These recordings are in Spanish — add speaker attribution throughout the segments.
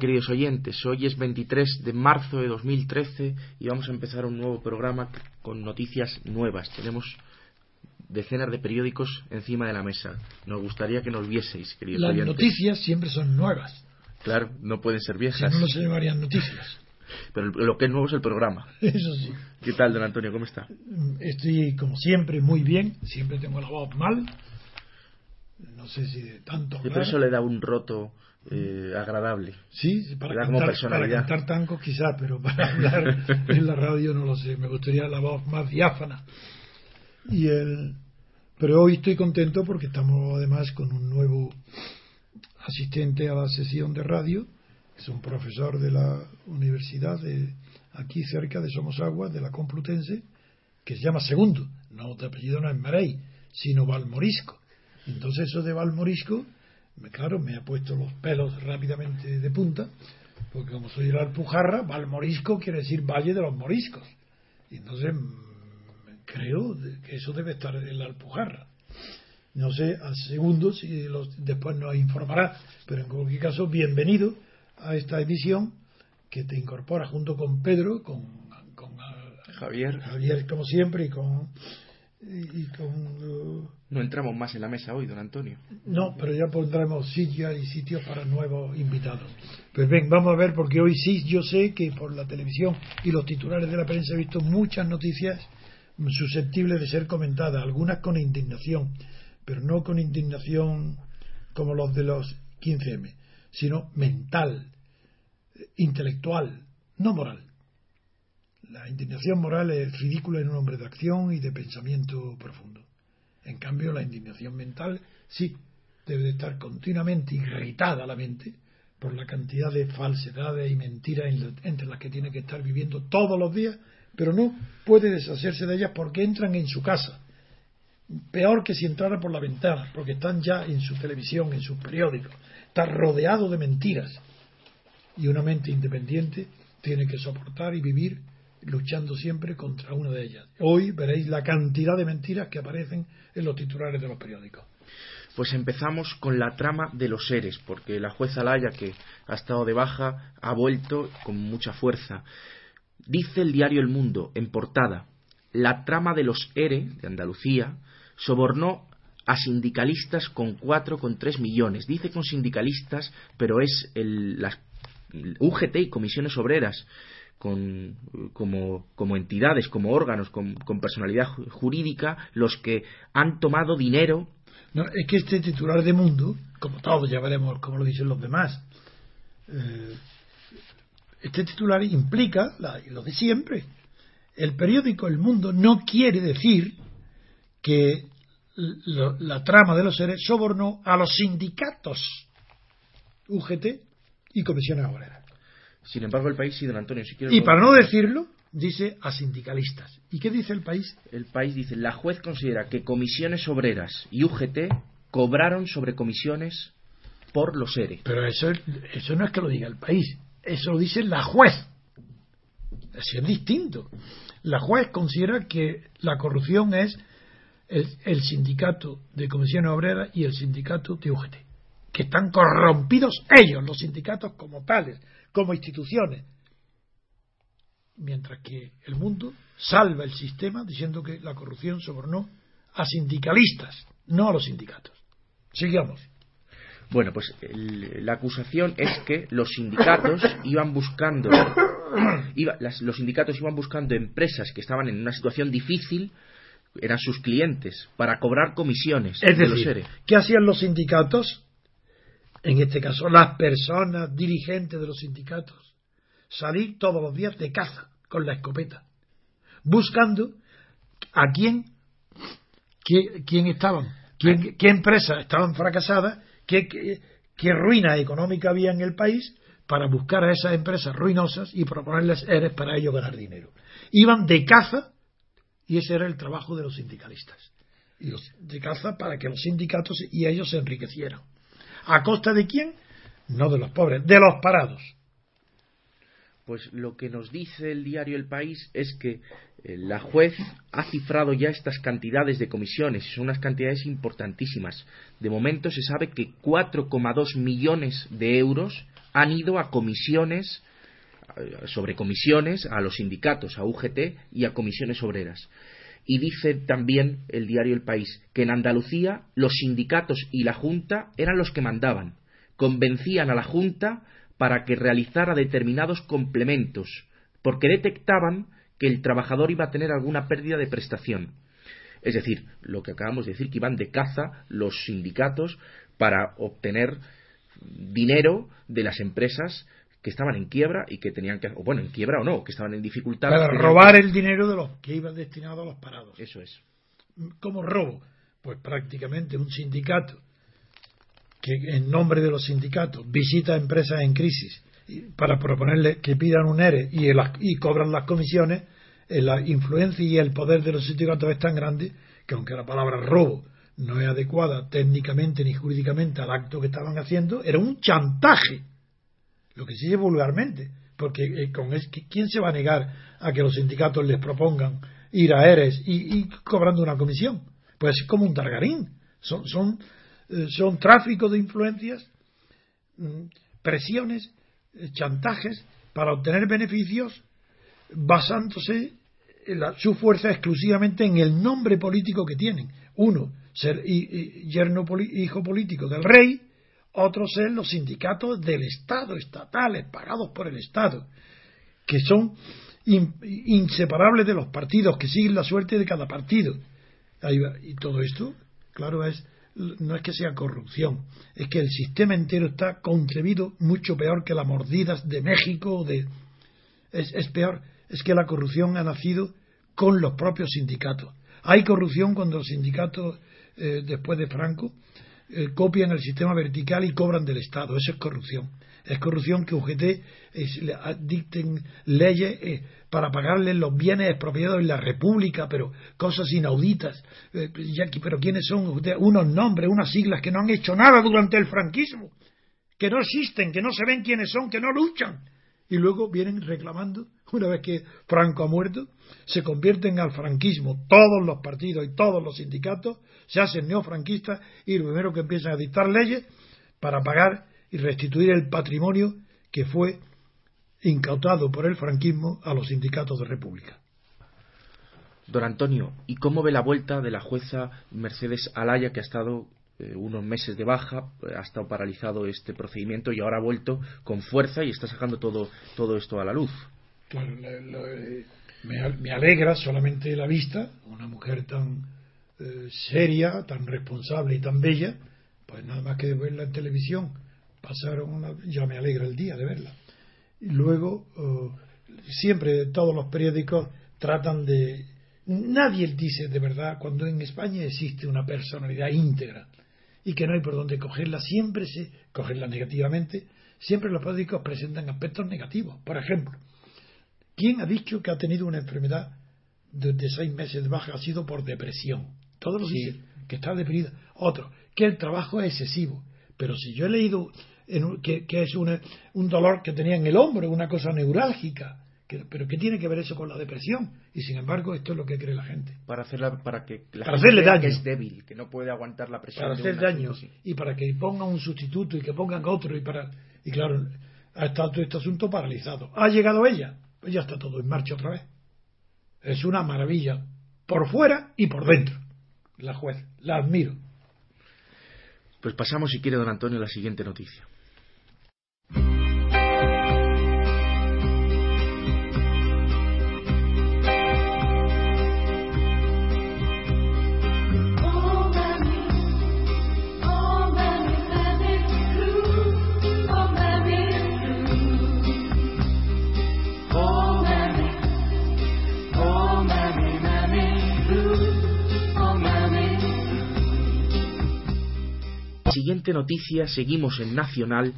Speaker 1: queridos oyentes? Hoy es 23 de marzo de 2013 y vamos a empezar un nuevo programa con noticias nuevas. Tenemos decenas de periódicos encima de la mesa. Nos gustaría que nos vieseis, queridos
Speaker 2: Las
Speaker 1: oyentes.
Speaker 2: noticias siempre son nuevas.
Speaker 1: Claro, no pueden ser
Speaker 2: Si
Speaker 1: viejas.
Speaker 2: no, no se llamarían noticias.
Speaker 1: Pero lo que es nuevo es el programa.
Speaker 2: Eso sí.
Speaker 1: ¿Qué tal, don Antonio? ¿Cómo está?
Speaker 2: Estoy, como siempre, muy bien. Siempre tengo la voz mal. No sé si de tanto
Speaker 1: por
Speaker 2: hablar.
Speaker 1: eso le da un roto eh, agradable.
Speaker 2: Sí, para
Speaker 1: como
Speaker 2: cantar, para
Speaker 1: personalidad.
Speaker 2: cantar tango quizá, pero para hablar en la radio no lo sé. Me gustaría la voz más diáfana. Y el, pero hoy estoy contento porque estamos además con un nuevo asistente a la sesión de radio, que es un profesor de la universidad de aquí cerca de Somosagua, de la Complutense, que se llama Segundo. No, de apellido no es Marey, sino Valmorisco. Entonces eso de Valmorisco, claro, me ha puesto los pelos rápidamente de punta, porque como soy de la Alpujarra, Valmorisco quiere decir Valle de los Moriscos. Y entonces mm, creo que eso debe estar en la Alpujarra. No sé, al segundo, si los- después nos informará, pero en cualquier caso, bienvenido a esta emisión que te incorpora junto con Pedro, con, con
Speaker 1: Javier,
Speaker 2: Javier como siempre y con y, y con
Speaker 1: no entramos más en la mesa hoy, don Antonio.
Speaker 2: no, pero ya pondremos sillas y sitios para nuevos invitados. Pues ven, vamos a ver, porque hoy sí yo sé que por la televisión y los titulares de la prensa he visto muchas noticias susceptibles de ser comentadas, algunas con indignación, pero no con indignación como los de los 15M, sino mental, eh, intelectual, no moral. La indignación moral es ridícula en un hombre de acción y de pensamiento profundo. En cambio, la indignación mental sí debe de estar continuamente irritada la mente por la cantidad de falsedades y mentiras entre las que tiene que estar viviendo todos los días, pero no puede deshacerse de ellas porque entran en su casa. Peor que si entrara por la ventana, porque están ya en su televisión, en sus periódicos. Está rodeado de mentiras. Y una mente independiente tiene que soportar y vivir luchando siempre contra una de ellas. Hoy veréis la cantidad de mentiras que aparecen en los titulares de los periódicos.
Speaker 1: Pues empezamos con la trama de los seres, porque la jueza Laya, que ha estado de baja, ha vuelto con mucha fuerza. Dice el diario El Mundo, en portada, la trama de los ERE de Andalucía sobornó a sindicalistas con 4,3 millones. Dice con sindicalistas, pero es el, las UGT y comisiones obreras con, como, como entidades, como órganos, con, personalidad ju- jurídica, los que han tomado dinero
Speaker 2: No, es que este titular de Mundo, como todos ya veremos cómo lo dicen los demás, eh, este titular implica la- lo de siempre. El periódico El Mundo no quiere decir que la trama de los seres sobornó a los sindicatos UGT y comisiones obreras.
Speaker 1: Sin embargo, el país, sí, don Antonio, si quiere.
Speaker 2: Y para no decirlo, dice a sindicalistas. ¿Y qué dice el país?
Speaker 1: El país dice: la juez considera que comisiones obreras y UGT cobraron sobre comisiones por los ERE.
Speaker 2: Pero eso, eso no es que lo diga el país, eso lo dice la juez. Eso es distinto. La juez considera que la corrupción es el, el sindicato de comisiones obreras y el sindicato de UGT, que están corrompidos ellos, los sindicatos como tales, como instituciones. mientras que el mundo salva el sistema diciendo que la corrupción sobornó a sindicalistas, no a los sindicatos. Sigamos.
Speaker 1: Bueno, pues la acusación es que los sindicatos iban buscando, los sindicatos iban buscando empresas que estaban en una situación difícil, eran sus clientes, para cobrar comisiones.
Speaker 2: Es decir, ¿qué hacían los sindicatos? En este caso, las personas dirigentes de los sindicatos, salir todos los días de caza con la escopeta, buscando a quién, quién, estaban, quién, qué empresas estaban fracasadas qué, ruina económica había en el país para buscar a esas empresas ruinosas y proponerles eres para ellos ganar dinero. Iban de caza y ese era el trabajo de los sindicalistas. Y de caza para que los sindicatos y ellos se enriquecieran. ¿A costa de quién? No de los pobres, de los parados.
Speaker 1: Pues lo que nos dice el diario El País es que eh, la juez ha cifrado ya estas cantidades de comisiones son unas cantidades importantísimas. De momento se sabe que 4,2 millones de euros han ido a comisiones eh, sobre comisiones a los sindicatos, a UGT y a comisiones obreras. Y dice también el diario El País que en Andalucía los sindicatos y la Junta eran los que mandaban, convencían a la Junta para que realizara determinados complementos, porque detectaban que el trabajador iba a tener alguna pérdida de prestación. Es decir, lo que acabamos de decir, que iban de caza los sindicatos para obtener dinero de las empresas que estaban en quiebra y que tenían que, o bueno, en quiebra o no, que estaban en dificultad.
Speaker 2: Para robar el dinero de los que iban destinados a los parados.
Speaker 1: Eso es.
Speaker 2: ¿Cómo robo? Pues prácticamente un sindicato que en nombre de los sindicatos visita empresas en crisis para proponerle que pidan un ERE y, y cobran las comisiones, eh, la influencia y el poder de los sindicatos es tan grande que aunque la palabra robo no es adecuada técnicamente ni jurídicamente al acto que estaban haciendo, era un chantaje, lo que se dice vulgarmente, porque eh, con es, ¿quién se va a negar a que los sindicatos les propongan ir a ERES y, cobrando una comisión? Pues es como un targarín, son, son, eh, son tráfico de influencias, mm, presiones eh, chantajes para obtener beneficios basándose en su fuerza exclusivamente en el nombre político que tienen. Uno, ser yerno hijo político del rey, otro ser los sindicatos del Estado, estatales, pagados por el Estado, que son inseparables de los partidos, que siguen la suerte de cada partido. Y todo esto, claro, es no es que sea corrupción, es que el sistema entero está concebido mucho peor que las mordidas de México. De, es, es peor, es que la corrupción ha nacido con los propios sindicatos. Hay corrupción cuando los sindicatos, eh, después de Franco, eh, copian el sistema vertical y cobran del Estado. Eso es corrupción. Es corrupción que UGT dicten leyes eh, para pagarles los bienes expropiados en la República, pero cosas inauditas. Eh, pero ¿quiénes son ustedes? Unos nombres, unas siglas que no han hecho nada durante el franquismo, que no existen, que no se ven quiénes son, que no luchan. Y luego vienen reclamando, una vez que Franco ha muerto, se convierten al franquismo todos los partidos y todos los sindicatos, se hacen neofranquistas y lo primero que empiezan a dictar leyes para pagar y restituir el patrimonio que fue incautado por el franquismo a los sindicatos de República.
Speaker 1: Don Antonio, ¿y cómo ve la vuelta de la jueza Mercedes Alaya, que ha estado unos meses de baja, ha estado paralizado este procedimiento y ahora ha vuelto con fuerza y está sacando todo, todo esto a la luz?
Speaker 2: Eh, me, alegra solamente la vista, una mujer tan eh, seria, tan responsable y tan bella, pues nada más que verla en televisión, pasaron una, ya me alegra el día de verla y luego, eh, siempre todos los periódicos tratan de... Nadie dice de verdad cuando en España existe una personalidad íntegra y que no hay por dónde cogerla, siempre se cogerla negativamente, siempre los periódicos presentan aspectos negativos. Por ejemplo, ¿quién ha dicho que ha tenido una enfermedad de, seis meses de baja? Ha sido por depresión. Todos los dicen que está deprimida. Otro, que el trabajo es excesivo. Pero si yo he leído que, es un dolor que tenía en el hombro, una cosa neurálgica. Pero ¿qué tiene que ver eso con la depresión? Y sin embargo, esto es lo que cree la gente.
Speaker 1: Para, hacerla, para que la
Speaker 2: para hacerle daño.
Speaker 1: Que es débil, que no puede aguantar la presión.
Speaker 2: Para hacer daño. Y para que pongan un sustituto y que pongan otro. Y para y claro, ha estado todo este asunto paralizado. Ha llegado ella. Pues ya está todo en marcha otra vez. Es una maravilla, por fuera y por dentro, la juez. La admiro.
Speaker 1: Pues pasamos, si quiere, don Antonio, a la siguiente noticia. Siguiente noticia, seguimos en Nacional,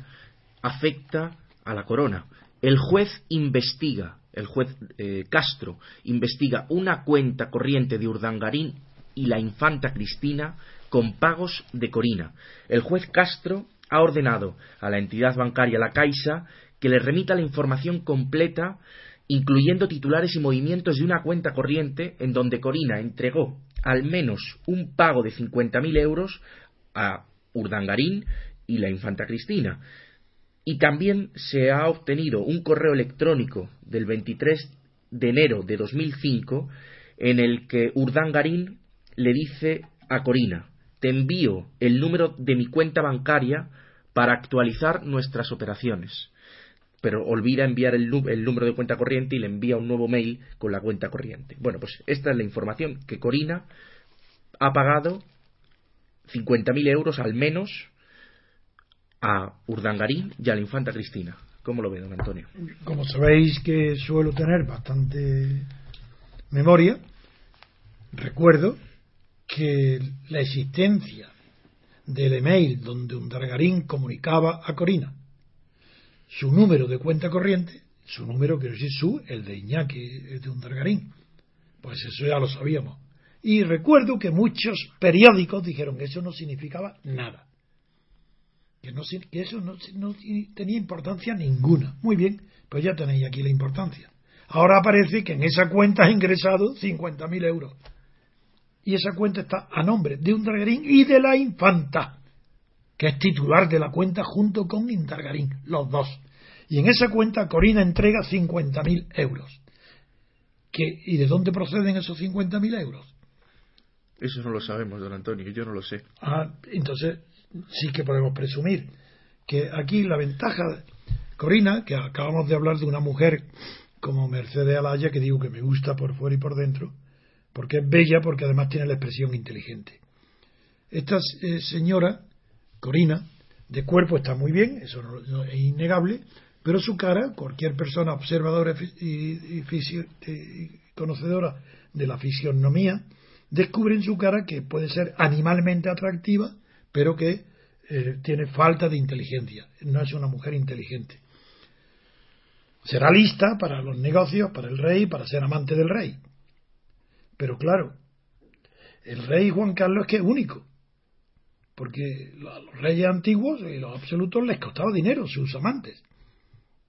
Speaker 1: afecta a la corona. El juez investiga, el juez eh, Castro, investiga una cuenta corriente de Urdangarín y la infanta Cristina con pagos de Corina. El juez Castro ha ordenado a la entidad bancaria La Caixa que le remita la información completa, incluyendo titulares y movimientos de una cuenta corriente en donde Corina entregó al menos un pago de 50.000 euros a Urdangarín y la infanta Cristina. Y también se ha obtenido un correo electrónico del 23 de enero de 2005 en el que Urdangarín le dice a Corina, te envío el número de mi cuenta bancaria para actualizar nuestras operaciones. Pero olvida enviar el, el, número de cuenta corriente y le envía un nuevo mail con la cuenta corriente. Bueno, pues esta es la información que Corina ha pagado 50.000 euros al menos a Urdangarín y a la infanta Cristina. ¿Cómo lo ve, don Antonio?
Speaker 2: Como sabéis que suelo tener bastante memoria, recuerdo que la existencia del email donde Urdangarín comunicaba a Corina su número de cuenta corriente, su número, quiero decir su, el de Iñaki de Urdangarín, pues eso ya lo sabíamos. Y recuerdo que muchos periódicos dijeron que eso no significaba nada. Que, no, que eso no, tenía importancia ninguna. Muy bien, pues ya tenéis aquí la importancia. Ahora aparece que en esa cuenta ha ingresado 50.000 euros. Y esa cuenta está a nombre de un Dargarín y de la infanta, que es titular de la cuenta junto con Indargarín, los dos. Y en esa cuenta Corina entrega 50.000 euros. ¿Y de dónde proceden esos 50.000 euros?
Speaker 1: Eso no lo sabemos, don Antonio, yo no lo sé.
Speaker 2: Ah, entonces sí que podemos presumir que aquí la ventaja, Corina, que acabamos de hablar de una mujer como Mercedes Alaya, que digo que me gusta por fuera y por dentro, porque es bella, porque además tiene la expresión inteligente. Esta eh, señora, Corina, de cuerpo está muy bien, eso es innegable, pero su cara, cualquier persona observadora y, y conocedora de la fisionomía, descubre en su cara que puede ser animalmente atractiva, pero que eh, tiene falta de inteligencia. No es una mujer inteligente. Será lista para los negocios, para el rey, para ser amante del rey. Pero claro, el rey Juan Carlos es que es único. Porque a los reyes antiguos y los absolutos les costaba dinero sus amantes.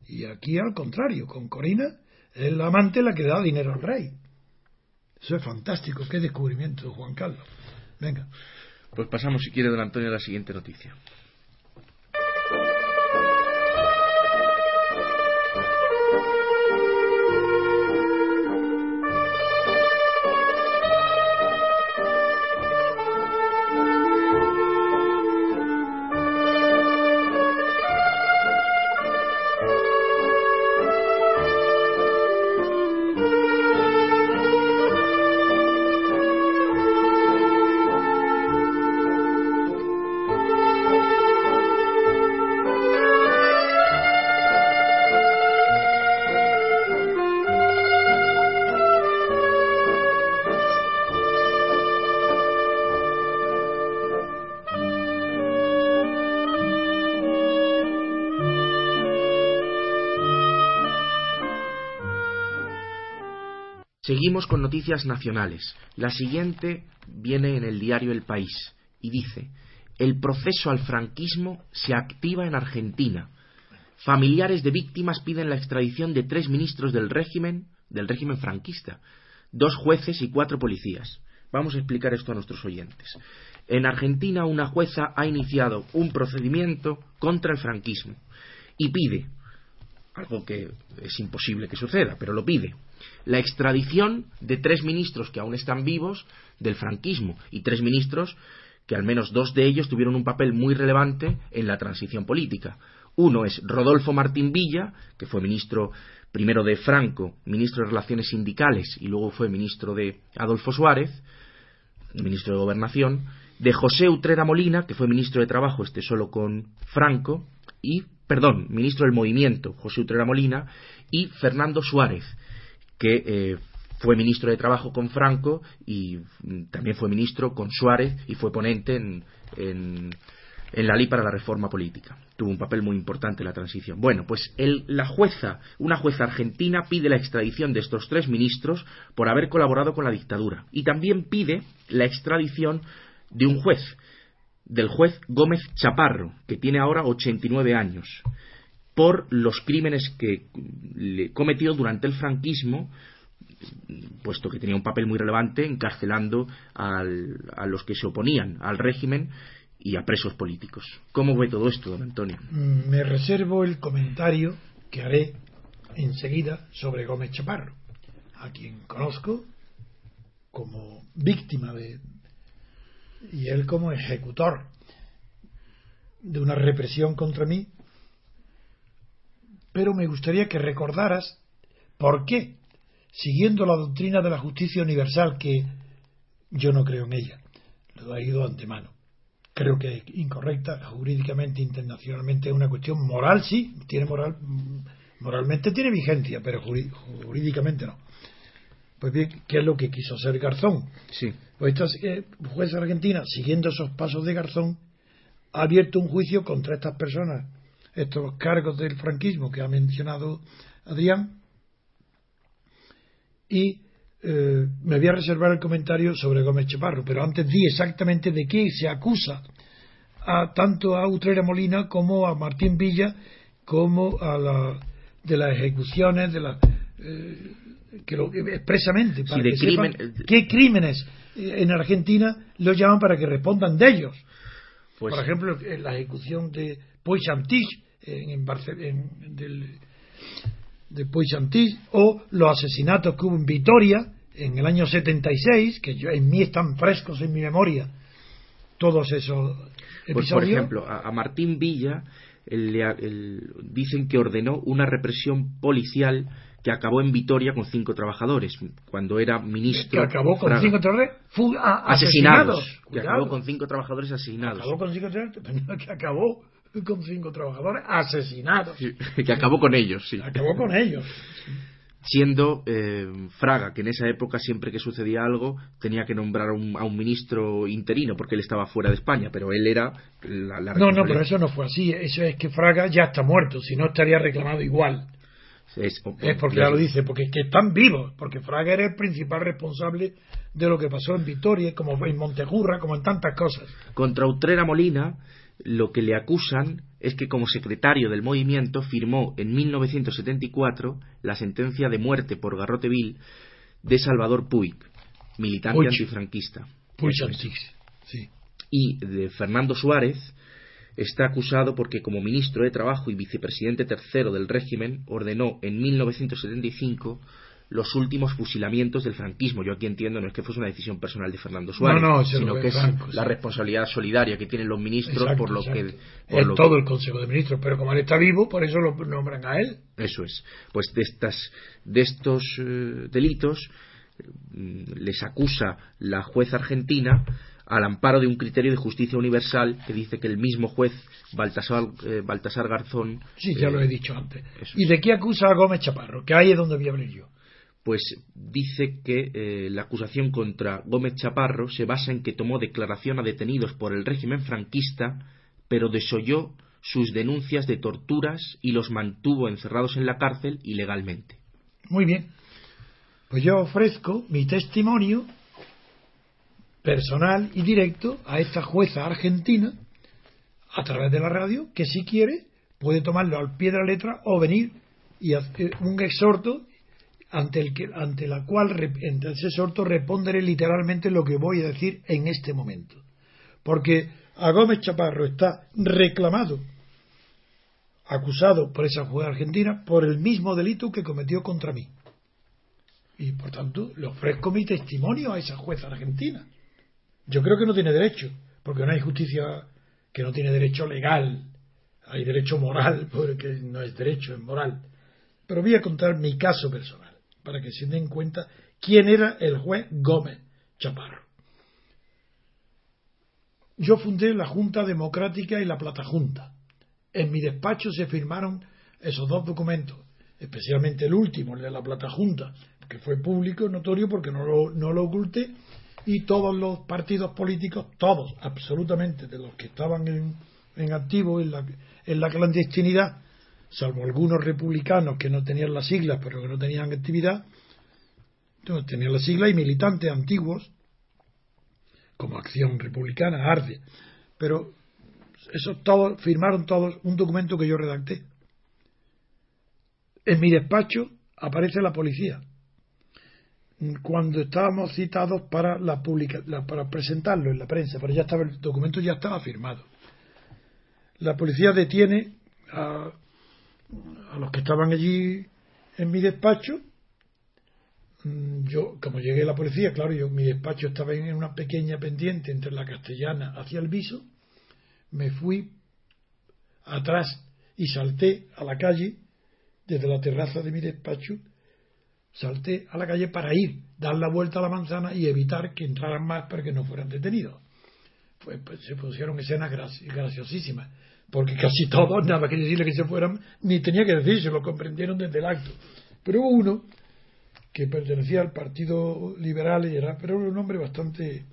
Speaker 2: Y aquí al contrario, con Corina es la amante la que da dinero al rey. Eso es fantástico. Qué descubrimiento, Juan Carlos. Venga.
Speaker 1: Pues pasamos, si quiere, don Antonio, a la siguiente noticia. Seguimos con noticias nacionales. La siguiente viene en el diario El País y dice, el proceso al franquismo se activa en Argentina. Familiares de víctimas piden la extradición de tres ministros del régimen, del régimen franquista, dos jueces y cuatro policías. Vamos a explicar esto a nuestros oyentes. En Argentina una jueza ha iniciado un procedimiento contra el franquismo y pide algo que es imposible que suceda, pero lo pide. La extradición de tres ministros que aún están vivos del franquismo y tres ministros que al menos dos de ellos tuvieron un papel muy relevante en la transición política. Uno es Rodolfo Martín Villa, que fue ministro primero de Franco, ministro de Relaciones Sindicales y luego fue ministro de Adolfo Suárez, ministro de Gobernación, de José Utrera Molina, que fue ministro de Trabajo, este solo con Franco, y, perdón, ministro del Movimiento, José Utrera Molina, y Fernando Suárez, que eh, fue ministro de Trabajo con Franco y mm, también fue ministro con Suárez y fue ponente en, en, la ley para la reforma política. Tuvo un papel muy importante en la transición. Bueno, pues la jueza, una jueza argentina, pide la extradición de estos tres ministros por haber colaborado con la dictadura y también pide la extradición de un juez, del juez Gómez Chaparro, que tiene ahora 89 años, por los crímenes que le cometió durante el franquismo puesto que tenía un papel muy relevante encarcelando a los que se oponían al régimen y a presos políticos. ¿Cómo ve todo esto, don Antonio?
Speaker 2: Mm, me reservo el comentario que haré enseguida sobre Gómez Chaparro, a quien conozco como víctima de y él como ejecutor de una represión contra mí. Pero me gustaría que recordaras por qué siguiendo la doctrina de la justicia universal, que yo no creo en ella, lo he ido antemano. Creo que es incorrecta, jurídicamente, internacionalmente, es una cuestión moral, sí, tiene moral, moralmente tiene vigencia, pero jurídicamente no. Pues bien, ¿qué es lo que quiso hacer Garzón?
Speaker 1: Sí.
Speaker 2: Pues esta eh, jueza argentina, siguiendo esos pasos de Garzón, ha abierto un juicio contra estas personas, estos cargos del franquismo que ha mencionado Adrián, y eh, me voy a reservar el comentario sobre Gómez Chaparro, pero antes di exactamente de qué se acusa a tanto a Utrera Molina como a Martín Villa como a la de las ejecuciones de la eh, que lo, expresamente para que sepan qué crímenes eh, en Argentina los llaman para que respondan de ellos pues, por ejemplo la ejecución de Poixantis en, en, en del, de Poissantís o los asesinatos que hubo en Vitoria en el año 76, que yo, en mí están frescos en mi memoria todos esos episodios. Pues,
Speaker 1: por ejemplo, a, Martín Villa dicen que ordenó una represión policial que acabó en Vitoria con cinco trabajadores cuando era ministro.
Speaker 2: Que acabó con cinco trabajadores
Speaker 1: asesinados. Que acabó con cinco trabajadores asesinados.
Speaker 2: Acabó con cinco trabajadores, que acabó con cinco trabajadores asesinados.
Speaker 1: que acabó con ellos, sí.
Speaker 2: Acabó con ellos.
Speaker 1: Siendo eh, Fraga, que en esa época siempre que sucedía algo tenía que nombrar a un ministro interino porque él estaba fuera de España, pero él era la,
Speaker 2: No, no, pero eso no fue así. Eso es que Fraga ya está muerto, si no estaría reclamado igual. Es, porque ya lo dice, porque es que están vivos, porque Fraga era el principal responsable de lo que pasó en Vitoria, como en Montejurra, como en tantas cosas.
Speaker 1: Contra Utrera Molina lo que le acusan es que como secretario del movimiento firmó en 1974 la sentencia de muerte por garrote vil de Salvador Puig, militante antifranquista.
Speaker 2: Puig
Speaker 1: sí. Y de Fernando Suárez está acusado porque como ministro de Trabajo y vicepresidente tercero del régimen ordenó en 1975 los últimos fusilamientos del franquismo. Yo aquí entiendo no es que fuese una decisión personal de Fernando Suárez, sino que es la responsabilidad solidaria que tienen los ministros por lo que...
Speaker 2: Por todo el Consejo de Ministros, pero como él está vivo, por eso lo nombran a él.
Speaker 1: Eso es. Pues de, estas, de estos eh, delitos mm, les acusa la jueza argentina al amparo de un criterio de justicia universal que dice que el mismo juez Baltasar, eh, Baltasar Garzón.
Speaker 2: Sí, ya lo he dicho antes. ¿Y de qué acusa a Gómez Chaparro? Que ahí es donde voy a abrir yo
Speaker 1: pues dice que eh, la acusación contra Gómez Chaparro se basa en que tomó declaración a detenidos por el régimen franquista, pero desoyó sus denuncias de torturas y los mantuvo encerrados en la cárcel ilegalmente.
Speaker 2: Muy bien. Pues yo ofrezco mi testimonio personal y directo a esta jueza argentina a través de la radio que si quiere puede tomarlo al pie de la letra o venir y hacer un exhorto ante, el que, ante la cual ante ese sorto responderé literalmente lo que voy a decir en este momento. Porque a Gómez Chaparro está reclamado acusado por esa jueza argentina por el mismo delito que cometió contra mí. Y por tanto, le ofrezco mi testimonio a esa jueza argentina. Yo creo que no tiene derecho, porque no hay justicia que no tiene derecho legal. Hay derecho moral, porque no es derecho, es moral. Pero voy a contar mi caso personal, para que se den cuenta quién era el juez Gómez Chaparro. Yo fundé la Junta Democrática y la Plata Junta. En mi despacho se firmaron esos dos documentos, especialmente el último, el de la Plata Junta, que fue público, notorio, porque no lo, no lo oculté, y todos los partidos políticos, todos, absolutamente, de los que estaban en, en activo en la, en la clandestinidad, salvo algunos republicanos que no tenían las siglas, pero que no tenían actividad, tenían las siglas y militantes antiguos, como Acción Republicana, ARDE, pero eso todos firmaron todos un documento que yo redacté. En mi despacho aparece la policía cuando estábamos citados para la publica, para presentarlo en la prensa, pero ya estaba el documento ya estaba firmado. La policía detiene a, a los que estaban allí en mi despacho. Mm, yo, como llegué a la policía, claro, yo mi despacho estaba en una pequeña pendiente entre la castellana hacia el viso. Me fui atrás y salté a la calle desde la terraza de mi despacho salté a la calle para ir, dar la vuelta a la manzana y evitar que entraran más para que no fueran detenidos. Pues, pues se pusieron escenas graciosísimas, porque casi todos, nada que decirle que se fueran, ni tenía que decirse, lo comprendieron desde el acto. Pero hubo uno que pertenecía al Partido Liberal y era, pero era un hombre bastante,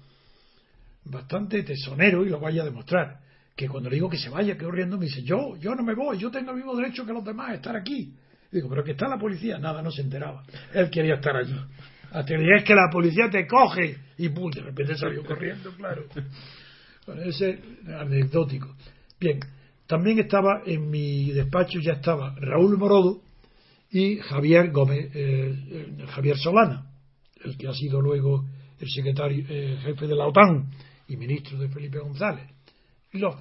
Speaker 2: bastante tesonero y lo vaya a demostrar. Que cuando le digo que se vaya, que corriendo, me dice, yo, yo no me voy, yo tengo el mismo derecho que los demás a estar aquí. Digo, pero que está la policía. Nada, no se enteraba. Él quería estar allí. Hasta que es que la policía te coge. Y pum, de repente salió corriendo, claro. Bueno, ese es anecdótico. Bien, también estaba en mi despacho, ya estaba Raúl Morodo y Javier Gómez, eh, eh, Javier Solana, el que ha sido luego el secretario, eh, jefe de la OTAN y ministro de Felipe González. Los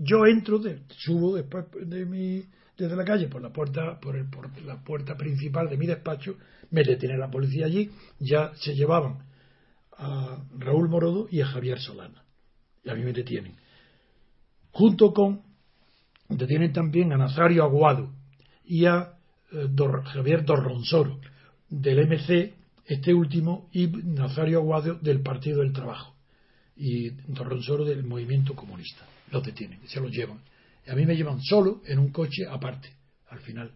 Speaker 2: yo entro, de, subo después de mi desde la calle por la puerta por, el, por la puerta principal de mi despacho me detiene la policía allí ya se llevaban a Raúl Morodo y a Javier Solana. Y a mí me detienen. Junto con detienen también a Nazario Aguado y a eh, Javier Dorronsoro del MC este último y Nazario Aguado del Partido del Trabajo. Y Dorronsoro del Movimiento Comunista. Los detienen se los llevan a mí me llevan solo en un coche aparte, al final.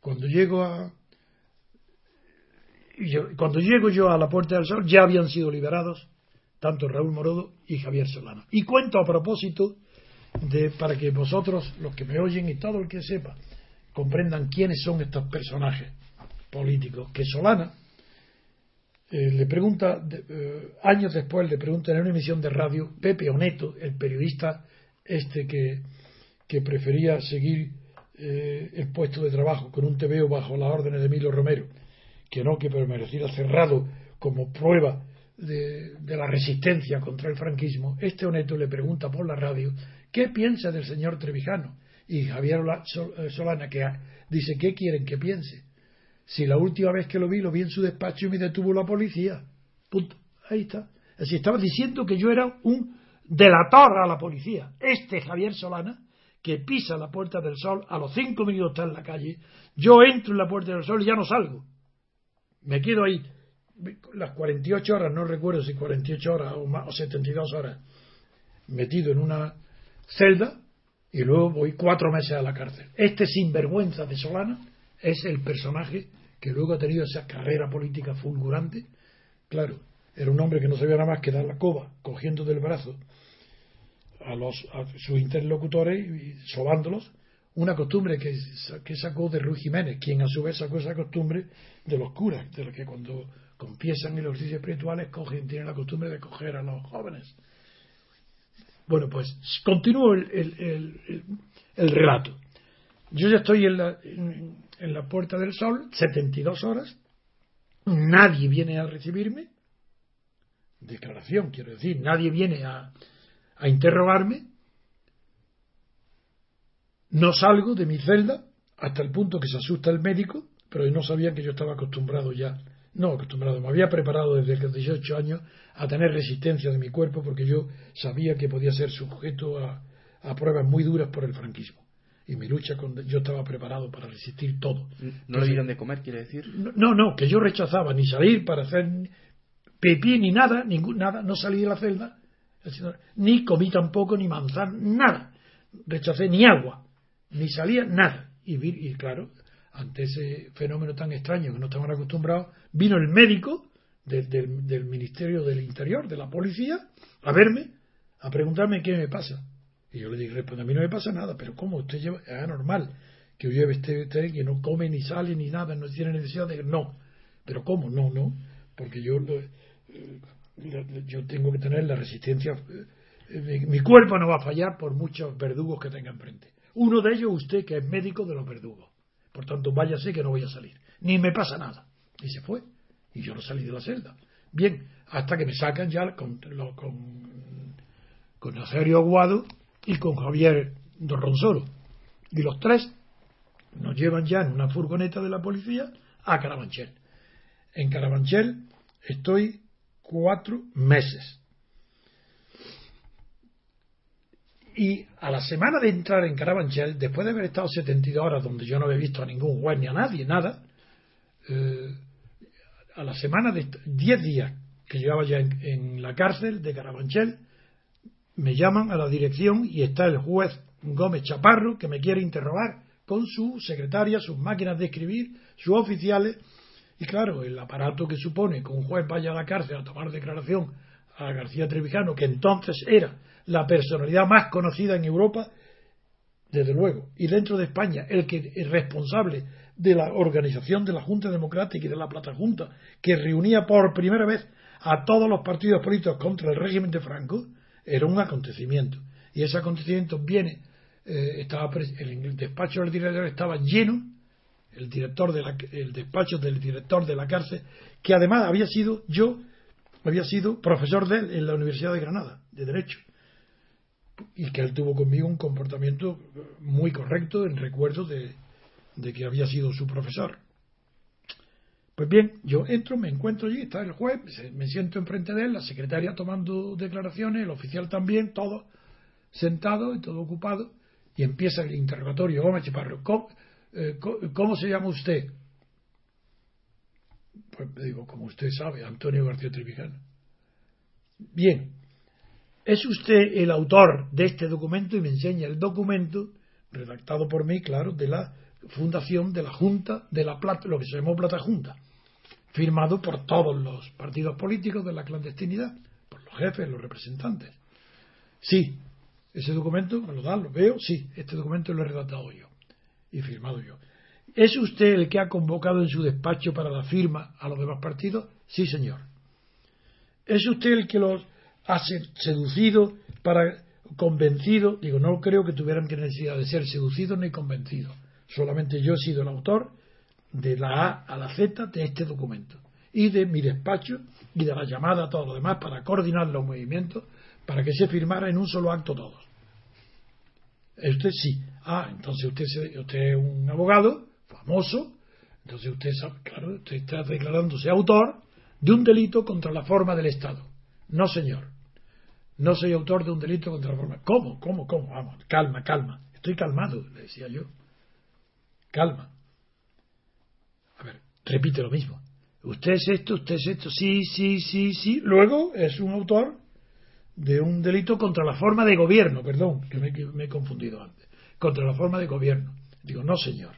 Speaker 2: Cuando llego a. cuando llego yo a la Puerta del Sol, ya habían sido liberados tanto Raúl Morodo y Javier Solana. Y cuento a propósito de para que vosotros, los que me oyen y todo el que sepa, comprendan quiénes son estos personajes políticos. Que Solana eh, le pregunta, eh, años después, le pregunta en una emisión de radio, Pepe Oneto, el periodista este que que prefería seguir eh, el puesto de trabajo con un TVO bajo las órdenes de Emilio Romero, que no que permaneciera cerrado como prueba de, la resistencia contra el franquismo, este honesto le pregunta por la radio qué piensa del señor Trevijano. Y Javier eh, Solana, que dice, ¿qué quieren que piense? Si la última vez que lo vi, lo vi en su despacho y me detuvo la policía. Punto. Ahí está. Así estaba diciendo que yo era un delator a la policía. Este Javier Solana que pisa la Puerta del Sol, a los cinco minutos está en la calle, yo entro en la Puerta del Sol y ya no salgo. Me quedo ahí las 48 horas, no recuerdo si 48 horas o, más, o 72 horas, metido en una celda y luego voy cuatro meses a la cárcel. Este sinvergüenza de Solana es el personaje que luego ha tenido esa carrera política fulgurante. Claro, era un hombre que no sabía nada más que dar la coba, cogiendo del brazo a, los, sus interlocutores sobándolos, una costumbre que, que sacó de Ruiz Jiménez, quien a su vez sacó esa costumbre de los curas, de los que cuando confiesan en los ejercicios espirituales tienen la costumbre de coger a los jóvenes. Bueno, pues continúo el, el, el, relato. Yo ya estoy en la, en la Puerta del Sol, 72 horas, nadie viene a recibirme, declaración quiero decir, nadie viene a, a interrogarme No salgo de mi celda hasta el punto que se asusta el médico, pero no sabía que yo estaba acostumbrado ya. No acostumbrado, me había preparado desde los 18 años a tener resistencia de mi cuerpo porque yo sabía que podía ser sujeto a, a pruebas muy duras por el franquismo y mi lucha con, yo estaba preparado para resistir todo.
Speaker 1: ¿No le dieron de comer, quiere decir?
Speaker 2: No, no, que yo rechazaba ni salir para hacer pipí ni nada, ningún, nada, no salí de la celda, ni comí tampoco, ni manzana, nada. Rechacé ni agua, ni salía nada. Y, y claro, ante ese fenómeno tan extraño que no estaban acostumbrados, vino el médico del, Ministerio del Interior, de la policía, a verme, a preguntarme qué me pasa y yo le dije, responde, a mí no me pasa nada, pero ¿cómo? Usted lleva, es anormal que lleve este, este, que no come ni sale ni nada, no tiene necesidad de... No, pero ¿cómo? No, no, porque yo, eh, yo tengo que tener la resistencia, eh, mi, cuerpo no va a fallar por muchos verdugos que tenga enfrente. Uno de ellos usted, que es médico de los verdugos. Por tanto, váyase que no voy a salir. Ni me pasa nada. Y se fue. Y yo no salí de la celda. Bien, hasta que me sacan ya con, con, con Aguado y con Javier Dorronsoro. Y los tres nos llevan ya en una furgoneta de la policía a Carabanchel. En Carabanchel estoy cuatro meses. Y a la semana de entrar en Carabanchel, después de haber estado 72 horas donde yo no había visto a ningún juez ni a nadie, nada, eh, a la semana de 10 días que llevaba ya en, en la cárcel de Carabanchel, me llaman a la dirección y está el juez Gómez Chaparro que me quiere interrogar con su secretaria, sus máquinas de escribir, sus oficiales. Y claro, el aparato que supone que un juez vaya a la cárcel a tomar declaración a García Trevijano, que entonces era la personalidad más conocida en Europa, desde luego, y dentro de España, el que es responsable de la organización de la Junta Democrática y de la Plata Junta, que reunía por primera vez a todos los partidos políticos contra el régimen de Franco, era un acontecimiento. Y ese acontecimiento viene, eh, estaba el despacho del director estaba lleno, el director de la, el despacho del director de la cárcel, que además había sido yo, había sido profesor de él en la Universidad de Granada, de Derecho. Y que él tuvo conmigo un comportamiento muy correcto en recuerdo de, de que había sido su profesor. Pues bien, yo entro, me encuentro allí, está el juez, me siento enfrente de él, la secretaria tomando declaraciones, el oficial también, todo sentado y todo ocupado, y empieza el interrogatorio. Gómez Chaparro, eh, ¿cómo, se llama usted? Pues digo, como usted sabe, Antonio García Trevijano. Bien, ¿es usted el autor de este documento? Y me enseña el documento, redactado por mí, claro, de la fundación de la Junta de la Plata, lo que se llamó Plata Junta firmado por todos los partidos políticos de la clandestinidad, por los jefes, los representantes. Sí, ese documento me lo dan, lo veo, sí, este documento lo he redactado yo y firmado yo. ¿Es usted el que ha convocado en su despacho para la firma a los demás partidos? Sí, señor. ¿Es usted el que los ha seducido para convencido? Digo, no creo que tuvieran necesidad de ser seducidos ni convencidos. Solamente yo he sido el autor de la A a la Z de este documento y de mi despacho y de la llamada a todos los demás para coordinar los movimientos para que se firmara en un solo acto todos. Usted sí. Ah, entonces usted, usted es un abogado famoso, entonces usted sabe, claro, usted está declarándose autor de un delito contra la forma del Estado. No, señor. No soy autor de un delito contra la forma. ¿Cómo? ¿Cómo? ¿Cómo? Vamos, calma, calma. Estoy calmado, le decía yo. Calma. A ver, repite lo mismo. Usted es esto, usted es esto, sí, sí, sí, sí. Luego es un autor de un delito contra la forma de gobierno, perdón, que me, he confundido antes. Contra la forma de gobierno. Digo, no, señor.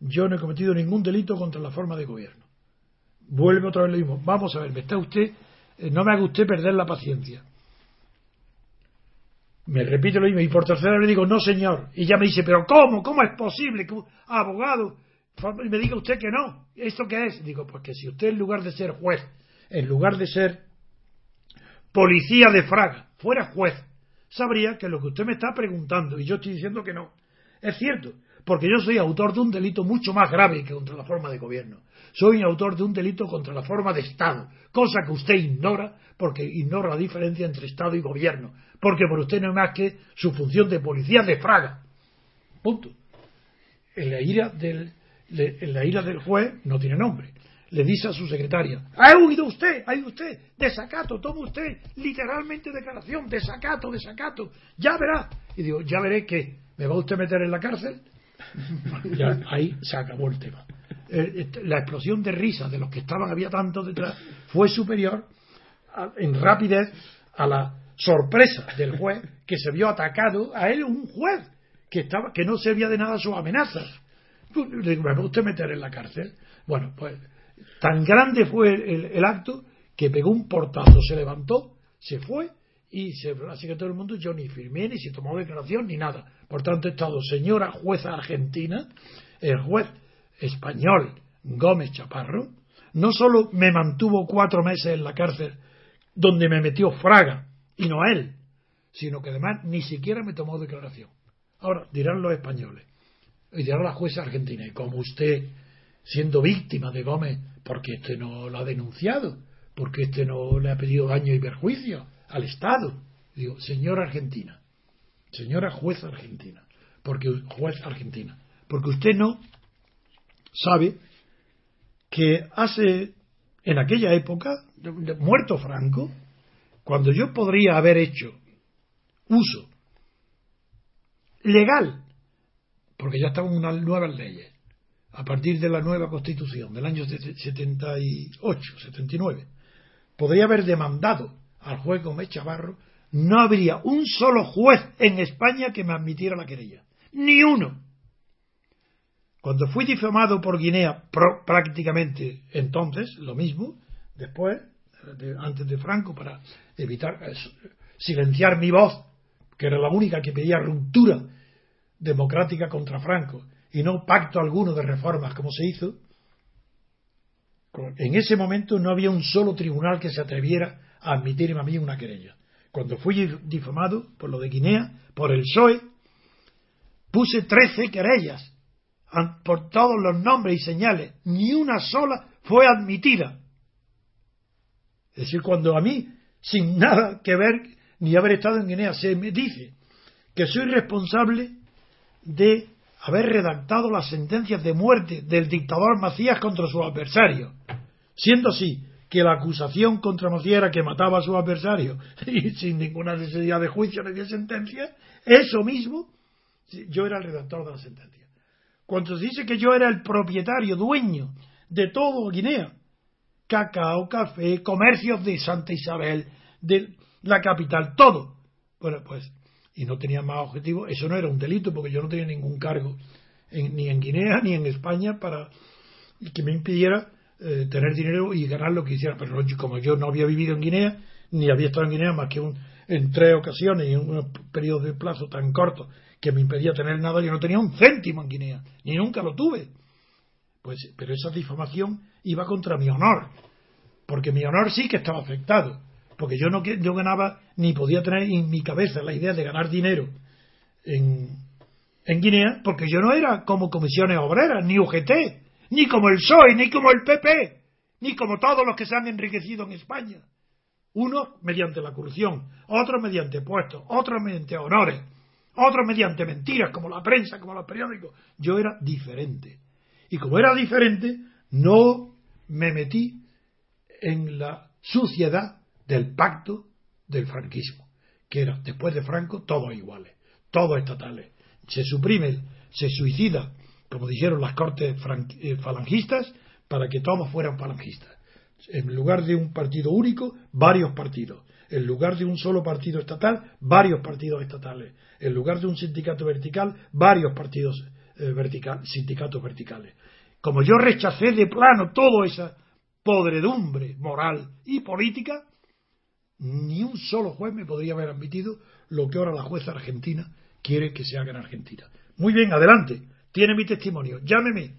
Speaker 2: Yo no he cometido ningún delito contra la forma de gobierno. Vuelve otra vez lo mismo. Vamos a ver, me está usted, eh, no me haga usted perder la paciencia. Me repite lo mismo y por tercera vez le digo, no señor. Y ya me dice, pero ¿cómo? ¿Cómo es posible que un abogado y me diga usted que no. ¿Esto qué es? Digo, pues que si usted en lugar de ser juez, en lugar de ser policía de Fraga, fuera juez, sabría que lo que usted me está preguntando, y yo estoy diciendo que no, es cierto, porque yo soy autor de un delito mucho más grave que contra la forma de gobierno. Soy autor de un delito contra la forma de Estado, cosa que usted ignora, porque ignora la diferencia entre Estado y gobierno, porque por usted no es más que su función de policía de Fraga. Punto. En la ira del, en la ira del juez no tiene nombre. Le dice a su secretaria, ha huido usted, ha huido usted, desacato, toma usted literalmente declaración, desacato, desacato, ya verá. Y digo, ya veré que me va usted a meter en la cárcel. ya, ahí se acabó el tema. Eh, este, la explosión de risa de los que estaban, había tanto detrás, fue superior en rapidez a la sorpresa del juez que se vio atacado a él un juez que estaba que no servía de nada sus amenazas ¿me va usted meter en la cárcel? bueno pues tan grande fue el, acto que pegó un portazo se levantó se fue y se así que todo el mundo yo ni firmé ni se tomó declaración ni nada por tanto he estado señora jueza argentina el juez español Gómez Chaparro no solo me mantuvo cuatro meses en la cárcel donde me metió Fraga y no él, sino que además ni siquiera me tomó declaración. Ahora, dirán los españoles, y dirá la jueza argentina, y como usted, siendo víctima de Gómez, porque este no lo ha denunciado, porque este no le ha pedido daño y perjuicio al Estado. Digo, señora Argentina, señora jueza argentina, porque juez argentina, porque usted no sabe que hace en aquella época, muerto Franco, cuando yo podría haber hecho uso legal, porque ya estaban unas nuevas leyes, a partir de la nueva constitución del año 78, 79, podría haber demandado al juez Gómez Chavarro, no habría un solo juez en España que me admitiera la querella. Ni uno. Cuando fui difamado por Guinea, prácticamente entonces, lo mismo, después, antes de Franco, para evitar eh, silenciar mi voz, que era la única que pedía ruptura democrática contra Franco, y no pacto alguno de reformas como se hizo, en ese momento no había un solo tribunal que se atreviera a admitirme a mí una querella. Cuando fui difamado por lo de Guinea, por el PSOE, puse 13 querellas por todos los nombres y señales, ni una sola fue admitida. Es decir, cuando a mí, sin nada que ver ni haber estado en Guinea, se me dice que soy responsable de haber redactado las sentencias de muerte del dictador Macías contra sus adversarios, siendo así que la acusación contra Macías era que mataba a sus adversarios y sin ninguna necesidad de juicio ni de sentencia, eso mismo, yo era el redactor de la sentencia cuando se dice que yo era el propietario, dueño de todo Guinea, cacao, café, comercios de Santa Isabel, de la capital, todo. Bueno, pues, y no tenía más objetivo, eso no era un delito porque yo no tenía ningún cargo ni en Guinea ni en España para que me impidiera eh, tener dinero y ganar lo que hiciera. Pero como yo no había vivido en Guinea, ni había estado en Guinea más que un, en tres ocasiones y en un periodo de plazo tan corto que me impedía tener nada, yo no tenía un céntimo en Guinea, ni nunca lo tuve. Pues, pero esa difamación iba contra mi honor, porque mi honor sí que estaba afectado, porque yo no yo ganaba ni podía tener en mi cabeza la idea de ganar dinero en, en Guinea, porque yo no era como comisiones obreras, ni UGT, ni como el PSOE, ni como el PP, ni como todos los que se han enriquecido en España. Unos mediante la corrupción, otros mediante puestos, otros mediante honores, otros mediante mentiras, como la prensa, como los periódicos. Yo era diferente. Y como era diferente, no me metí en la suciedad del pacto del franquismo, que era, después de Franco, todos iguales, todos estatales. Se suprime, se suicida, como dijeron las cortes eh, falangistas, para que todos fueran falangistas. En lugar de un partido único, varios partidos en lugar de un solo partido estatal, varios partidos estatales, en lugar de un sindicato vertical, varios partidos eh, sindicatos verticales. Como yo rechacé de plano toda esa podredumbre moral y política, ni un solo juez me podría haber admitido lo que ahora la jueza argentina quiere que se haga en Argentina. Muy bien, adelante. Tiene mi testimonio. Llámeme.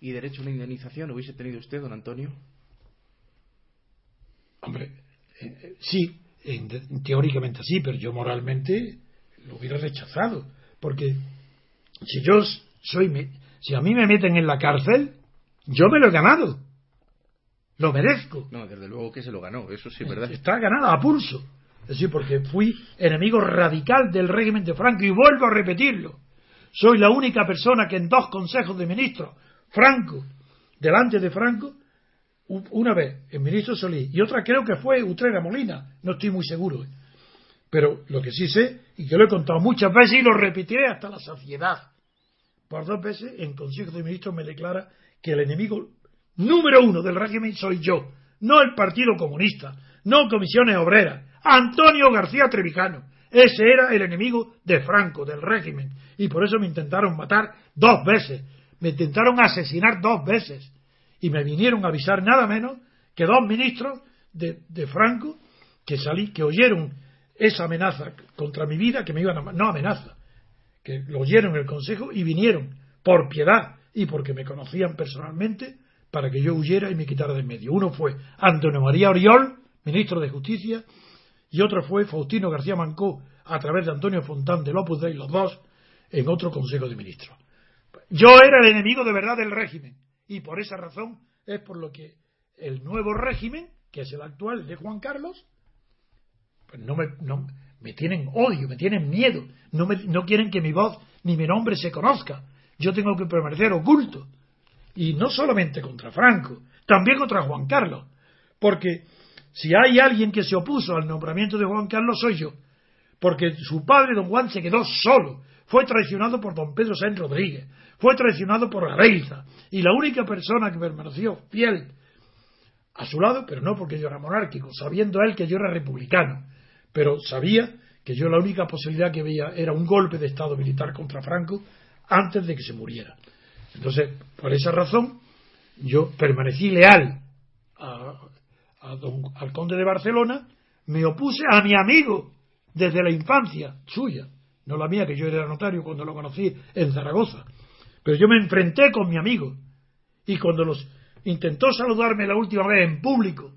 Speaker 1: ¿Y derecho a una indemnización hubiese tenido usted, don Antonio?
Speaker 2: Hombre, sí, teóricamente sí, pero yo moralmente lo hubiera rechazado. Porque si yo soy, si a mí me meten en la cárcel, yo me lo he ganado. Lo merezco.
Speaker 1: No, desde luego que se lo ganó, eso sí es verdad.
Speaker 2: Está ganado a pulso. Es decir, porque fui enemigo radical del régimen de Franco y vuelvo a repetirlo. soy la única persona que en dos consejos de ministros, Franco, delante de Franco, una vez el ministro Solís y otra creo que fue Utrera Molina, no estoy muy seguro. ¿eh? Pero lo que sí sé, y que lo he contado muchas veces y lo repetiré hasta la saciedad, por dos veces en Consejo de Ministros me declara que el enemigo número uno del régimen soy yo, no el Partido Comunista, no Comisiones Obreras, Antonio García Trevijano. Ese era el enemigo de Franco, del régimen. Y por eso me intentaron matar dos veces. Me intentaron asesinar dos veces. Y me vinieron a avisar nada menos que dos ministros de, Franco que salí, que oyeron esa amenaza contra mi vida, que me iban a, no amenaza, que lo oyeron en el Consejo y vinieron por piedad y porque me conocían personalmente para que yo huyera y me quitara de en medio. Uno fue Antonio María Oriol, ministro de Justicia, y otro fue Faustino García Mancó, a través de Antonio Fontán de López Dei, los dos, en otro Consejo de Ministros. Yo era el enemigo de verdad del régimen, y por esa razón es por lo que el nuevo régimen, que es el actual de Juan Carlos, pues no me, tienen odio, me tienen miedo, no quieren que mi voz ni mi nombre se conozca. Yo tengo que permanecer oculto. Y no solamente contra Franco, también contra Juan Carlos. Porque si hay alguien que se opuso al nombramiento de Juan Carlos, soy yo. Porque su padre, don Juan, se quedó solo. Fue traicionado por don Pedro Sáenz Rodríguez. Fue traicionado por Areiza. Y la única persona que permaneció fiel a su lado, pero no porque yo era monárquico, sabiendo él que yo era republicano, pero sabía que yo la única posibilidad que veía era un golpe de Estado militar contra Franco antes de que se muriera. Entonces, por esa razón, yo permanecí leal al conde de Barcelona, me opuse a mi amigo desde la infancia suya, no la mía, que yo era notario cuando lo conocí en Zaragoza, pero yo me enfrenté con mi amigo y cuando los intentó saludarme la última vez en público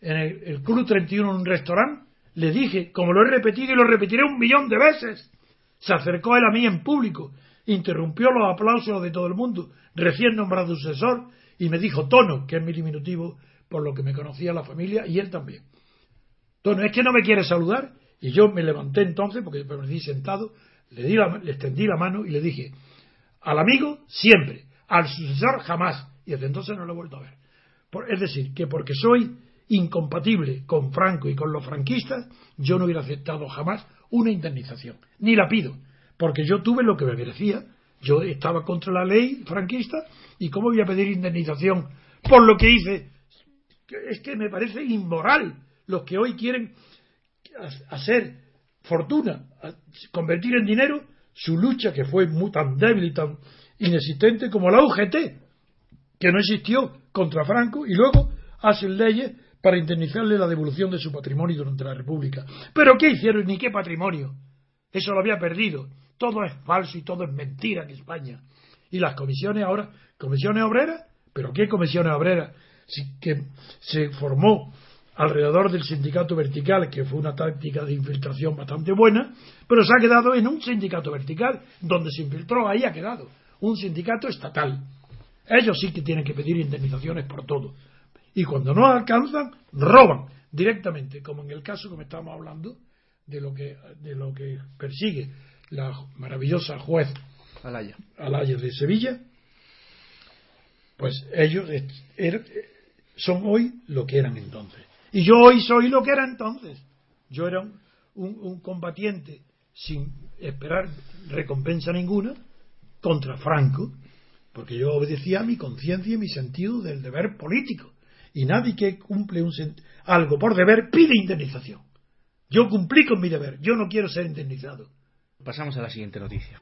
Speaker 2: en el, el Club 31 en un restaurante, le dije, como lo he repetido y lo repetiré un millón de veces, se acercó él a mí en público, interrumpió los aplausos de todo el mundo, recién nombrado sucesor, y me dijo Tono, que es mi diminutivo, por lo que me conocía la familia, y él también. Tono, es que no me quiere saludar, y yo me levanté entonces, porque permanecí sentado, le, di le extendí la mano y le dije, al amigo siempre, al sucesor jamás, y desde entonces no lo he vuelto a ver. es decir, que porque soy incompatible con Franco y con los franquistas, yo no hubiera aceptado jamás una indemnización, ni la pido, porque yo tuve lo que me merecía, yo estaba contra la ley franquista y cómo voy a pedir indemnización por lo que hice. Es que me parece inmoral los que hoy quieren hacer fortuna, convertir en dinero su lucha que fue muy, tan débil y tan inexistente como la UGT, que no existió contra Franco y luego hacen leyes para indemnizarle la devolución de su patrimonio durante la República. ¿Pero qué hicieron ni qué patrimonio? Eso lo había perdido. Todo es falso y todo es mentira en España. Y las comisiones ahora, comisiones obreras, ¿pero qué comisiones obreras? Que se formó alrededor del sindicato vertical, que fue una táctica de infiltración bastante buena, pero se ha quedado en un sindicato vertical, donde se infiltró, ahí ha quedado, un sindicato estatal. Ellos sí que tienen que pedir indemnizaciones por todo y cuando no alcanzan, roban directamente, como en el caso que me estamos hablando de lo que, de lo que persigue la maravillosa juez
Speaker 1: Alaya.
Speaker 2: Alaya de Sevilla, pues ellos er, son hoy lo que eran entonces. Y yo hoy soy lo que era entonces. Yo era un, un combatiente sin esperar recompensa ninguna contra Franco, porque yo obedecía a mi conciencia y mi sentido del deber político y nadie que cumple un algo por deber pide indemnización. Yo cumplí con mi deber, yo no quiero ser indemnizado.
Speaker 1: Pasamos a la siguiente noticia.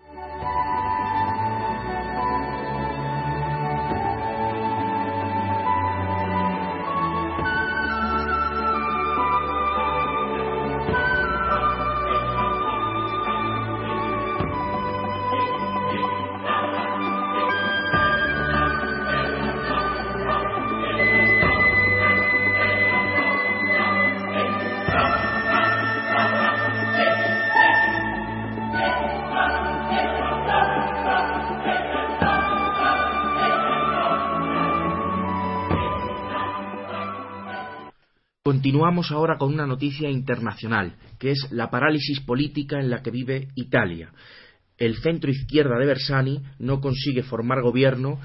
Speaker 1: Continuamos ahora con una noticia internacional, que es la parálisis política en la que vive Italia. el centro izquierda de Bersani no consigue formar gobierno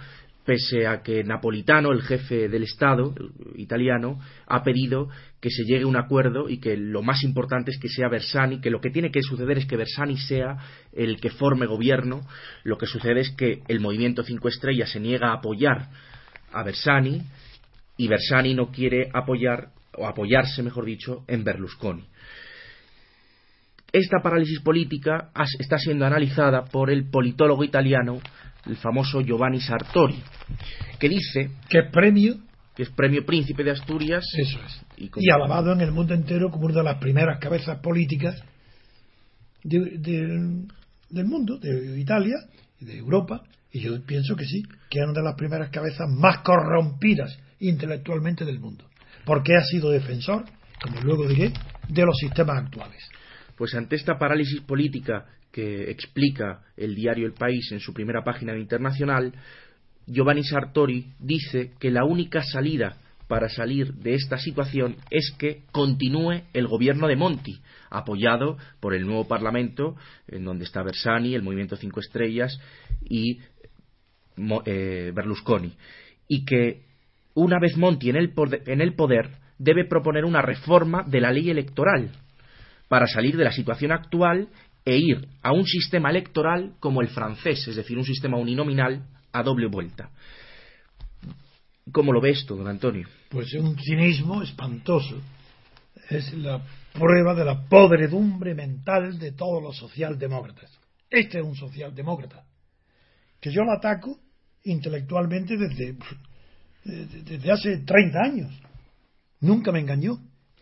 Speaker 1: pese a que Napolitano, el jefe del Estado italiano, ha pedido que se llegue a un acuerdo y que lo más importante es que sea Bersani, que lo que tiene que suceder es que Bersani sea el que forme gobierno. Lo que sucede es que el movimiento Cinco Estrellas se niega a apoyar a Bersani y Bersani no quiere apoyar o apoyarse, mejor dicho, en Berlusconi. Esta parálisis política está siendo analizada por el politólogo italiano el famoso Giovanni Sartori, que dice
Speaker 2: que es premio.
Speaker 1: que es premio príncipe de Asturias
Speaker 2: eso es. y, alabado en el mundo entero como una de las primeras cabezas políticas del mundo de Italia y de Europa. Y yo pienso que sí que es una de las primeras cabezas más corrompidas intelectualmente del mundo porque ha sido defensor como luego diré de los sistemas actuales.
Speaker 1: Pues ante esta parálisis política que explica el diario El País en su primera página internacional, Giovanni Sartori dice que la única salida para salir de esta situación es que continúe el gobierno de Monti, apoyado por el nuevo Parlamento, en donde está Bersani, el Movimiento Cinco Estrellas y eh, Berlusconi, y que una vez Monti en el, poder debe proponer una reforma de la ley electoral para salir de la situación actual e ir a un sistema electoral como el francés, es decir, un sistema uninominal a doble vuelta. ¿Cómo lo ves tú, don Antonio?
Speaker 2: Pues es un cinismo espantoso. Es la prueba de la podredumbre mental de todos los socialdemócratas. Este es un socialdemócrata. Que yo lo ataco intelectualmente desde, desde hace 30 años. Nunca me engañó.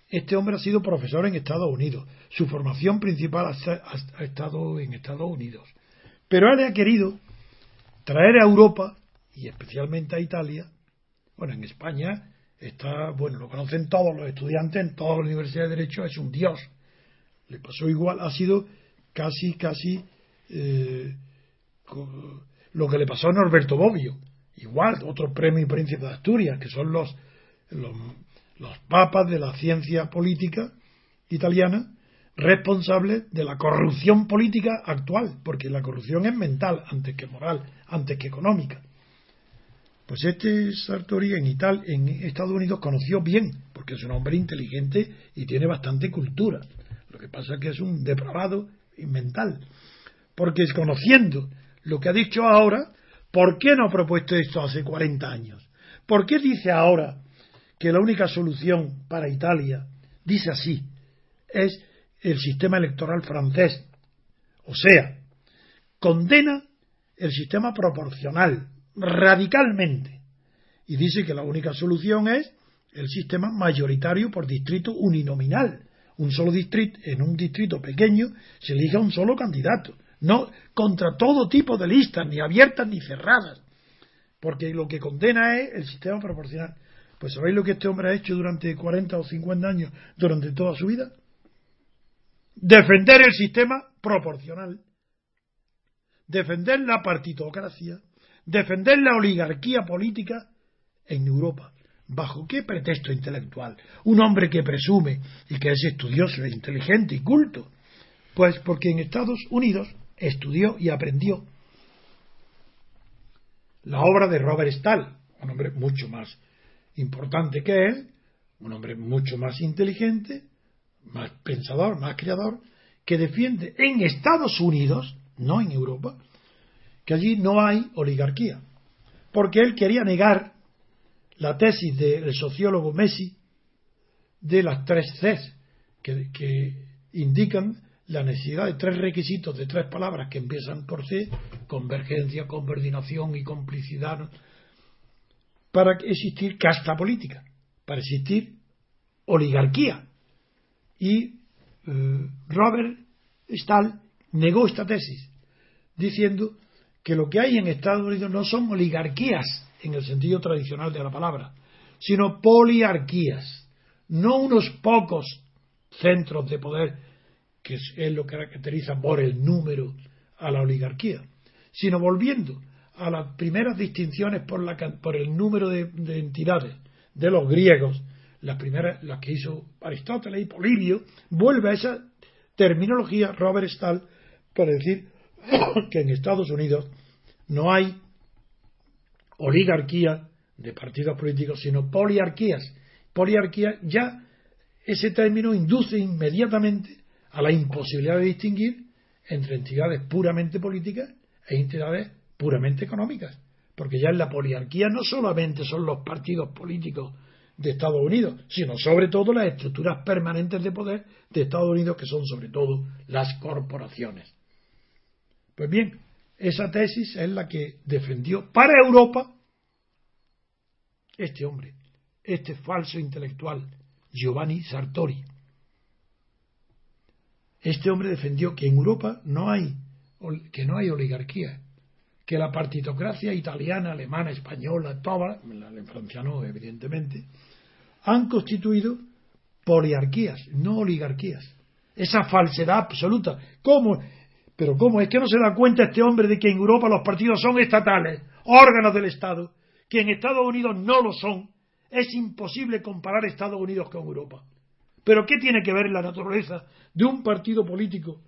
Speaker 2: Este hombre ha sido profesor en Estados Unidos. Su formación principal ha, estado en Estados Unidos. Pero él ha querido traer a Europa, y especialmente a Italia, bueno, en España está, bueno, lo conocen todos los estudiantes en todas las universidades de Derecho, es un dios. Le pasó igual, ha sido casi, casi eh, lo que le pasó a Norberto Bobbio. Igual, otro premio y príncipe de Asturias, que son los, los papas de la ciencia política italiana responsables de la corrupción política actual, porque la corrupción es mental antes que moral, antes que económica. Pues este Sartori en Italia, en Estados Unidos conoció bien, porque es un hombre inteligente y tiene bastante cultura. Lo que pasa es que es un depravado mental. Porque conociendo lo que ha dicho ahora, ¿por qué no ha propuesto esto hace 40 años? ¿Por qué dice ahora que la única solución para Italia, dice así, es el sistema electoral francés. O sea, condena el sistema proporcional radicalmente y dice que la única solución es el sistema mayoritario por distrito uninominal. Un solo distrito, en un distrito pequeño se elige un solo candidato, no contra todo tipo de listas, ni abiertas ni cerradas, porque lo que condena es el sistema proporcional. Pues ¿sabéis lo que este hombre ha hecho durante 40 o 50 años, durante toda su vida? Defender el sistema proporcional, defender la partitocracia, defender la oligarquía política en Europa. ¿Bajo qué pretexto intelectual? Un hombre que presume y que es estudioso, inteligente y culto. Pues porque en Estados Unidos estudió y aprendió la obra de Robert Stahl, un hombre mucho más importante que él, un hombre mucho más inteligente, más pensador, más creador, que defiende en Estados Unidos, no en Europa, que allí no hay oligarquía. Porque él quería negar la tesis del sociólogo Messi de las tres Cs, que, que indican la necesidad de tres requisitos de tres palabras que empiezan por C, convergencia, coordinación y complicidad, para existir casta política, para existir oligarquía. Y eh, Robert Stahl negó esta tesis, diciendo que lo que hay en Estados Unidos no son oligarquías en el sentido tradicional de la palabra, sino poliarquías, no unos pocos centros de poder, que es lo que caracteriza por el número a la oligarquía, sino volviendo a las primeras distinciones por, la, por el número de, entidades de los griegos, las primeras, las que hizo Aristóteles y Polibio, vuelve a esa terminología Robert Stahl para decir que en Estados Unidos no hay oligarquía de partidos políticos, sino poliarquías. Poliarquía ya ese término induce inmediatamente a la imposibilidad de distinguir entre entidades puramente políticas e entidades puramente económicas. Porque ya en la poliarquía no solamente son los partidos políticos de Estados Unidos, sino sobre todo las estructuras permanentes de poder de Estados Unidos, que son sobre todo las corporaciones. Pues bien, esa tesis es la que defendió para Europa este hombre, este falso intelectual, Giovanni Sartori. Este hombre defendió que en Europa no hay que no hay oligarquía, que la partitocracia italiana, alemana, española, toda, en Francia no, evidentemente, han constituido poliarquías, no oligarquías. Esa falsedad absoluta. ¿Cómo? Pero ¿cómo? Es que no se da cuenta este hombre de que en Europa los partidos son estatales, órganos del Estado, que en Estados Unidos no lo son. Es imposible comparar Estados Unidos con Europa. Pero ¿qué tiene que ver la naturaleza de un partido político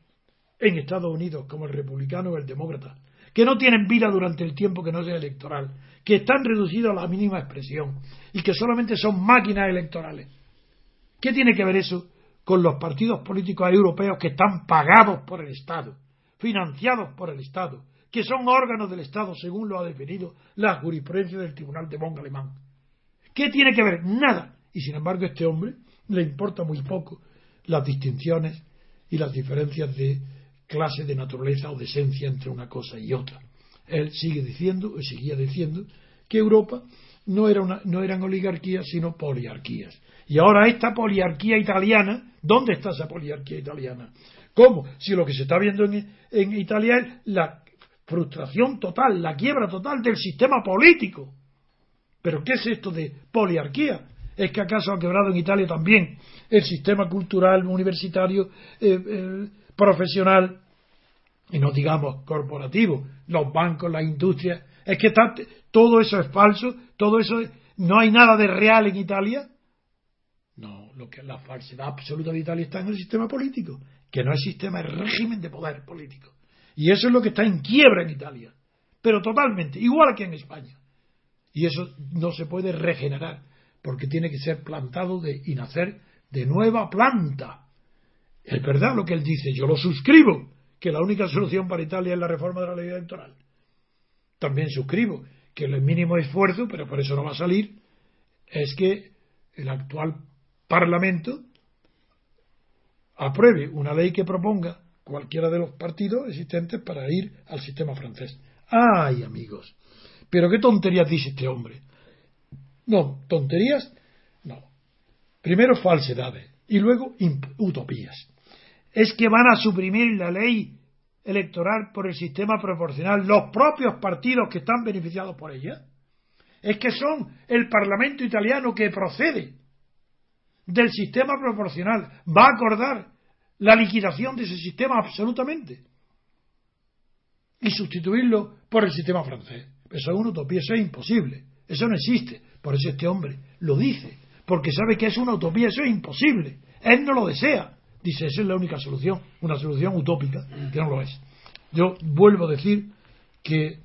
Speaker 2: en Estados Unidos como el republicano o el demócrata, que no tienen vida durante el tiempo que no sea electoral, que están reducidos a la mínima expresión y que solamente son máquinas electorales. ¿Qué tiene que ver eso con los partidos políticos europeos que están pagados por el Estado, financiados por el Estado, que son órganos del Estado según lo ha definido la jurisprudencia del Tribunal de Bonn alemán? ¿Qué tiene que ver? Nada. Y sin embargo, este hombre le importa muy poco las distinciones y las diferencias de clase de naturaleza o de esencia entre una cosa y otra. Él sigue diciendo, o seguía diciendo, que Europa no, era una, no eran oligarquías, sino poliarquías. Y ahora esta poliarquía italiana, ¿dónde está esa poliarquía italiana? ¿Cómo? Si lo que se está viendo en, en Italia es la frustración total, la quiebra total del sistema político. ¿Pero qué es esto de poliarquía? ¿Es que acaso ha quebrado en Italia también el sistema cultural, universitario, eh, eh, profesional, y no digamos corporativo, los bancos, las industrias, es que todo eso es falso, todo eso no hay nada de real en Italia. No, lo que la falsedad absoluta de Italia está en el sistema político, que no es sistema, es régimen de poder político. Y eso es lo que está en quiebra en Italia, pero totalmente, igual que en España. Y eso no se puede regenerar, porque tiene que ser plantado de, y nacer de nueva planta. Es verdad lo que él dice, yo lo suscribo, que la única solución para Italia es la reforma de la ley electoral. También suscribo que el mínimo esfuerzo, pero por eso no va a salir, es que el actual Parlamento apruebe una ley que proponga cualquiera de los partidos existentes para ir al sistema francés. ¡Ay, amigos! Pero qué tonterías dice este hombre. No, tonterías, no. Primero falsedades y luego utopías es que van a suprimir la ley electoral por el sistema proporcional los propios partidos que están beneficiados por ella. Es que son el Parlamento italiano que procede del sistema proporcional. Va a acordar la liquidación de ese sistema absolutamente y sustituirlo por el sistema francés. Eso es una utopía, eso es imposible. Eso no existe. Por eso este hombre lo dice, porque sabe que es una utopía, eso es imposible. Él no lo desea. Dice, esa es la única solución, una solución utópica, que no lo es. Yo vuelvo a decir que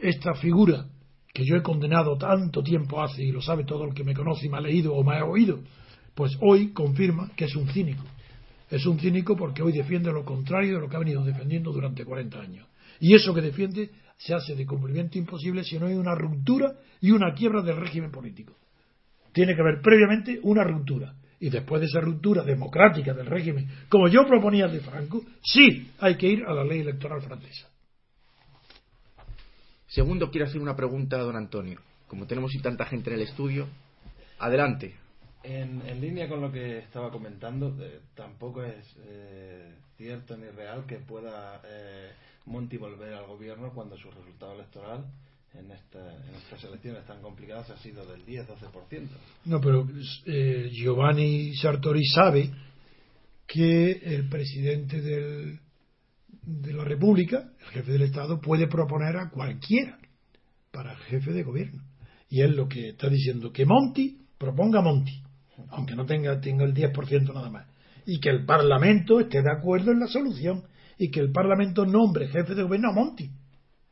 Speaker 2: esta figura que yo he condenado tanto tiempo hace, y lo sabe todo el que me conoce y me ha leído o me ha oído, pues hoy confirma que es un cínico. Es un cínico porque hoy defiende lo contrario de lo que ha venido defendiendo durante 40 años. Y eso que defiende se hace de cumplimiento imposible si no hay una ruptura y una quiebra del régimen político. Tiene que haber previamente una ruptura y después de esa ruptura democrática del régimen, como yo proponía de Franco, sí hay que ir a la ley electoral francesa.
Speaker 1: Segundo, quiero hacer una pregunta a don Antonio. Como tenemos y tanta gente en el estudio, adelante.
Speaker 3: En, línea con lo que estaba comentando, eh, tampoco es eh, cierto ni real que pueda eh, Monti volver al gobierno cuando su resultado electoral en, estas elecciones tan complicadas ha sido del 10-12%.
Speaker 2: No, pero eh, Giovanni Sartori sabe que el presidente del, de la República, el jefe del Estado, puede proponer a cualquiera para jefe de gobierno. Y es lo que está diciendo, que Monti proponga Monti, aunque no tenga, tenga el 10% nada más. Y que el Parlamento esté de acuerdo en la solución. Y que el Parlamento nombre jefe de gobierno a Monti.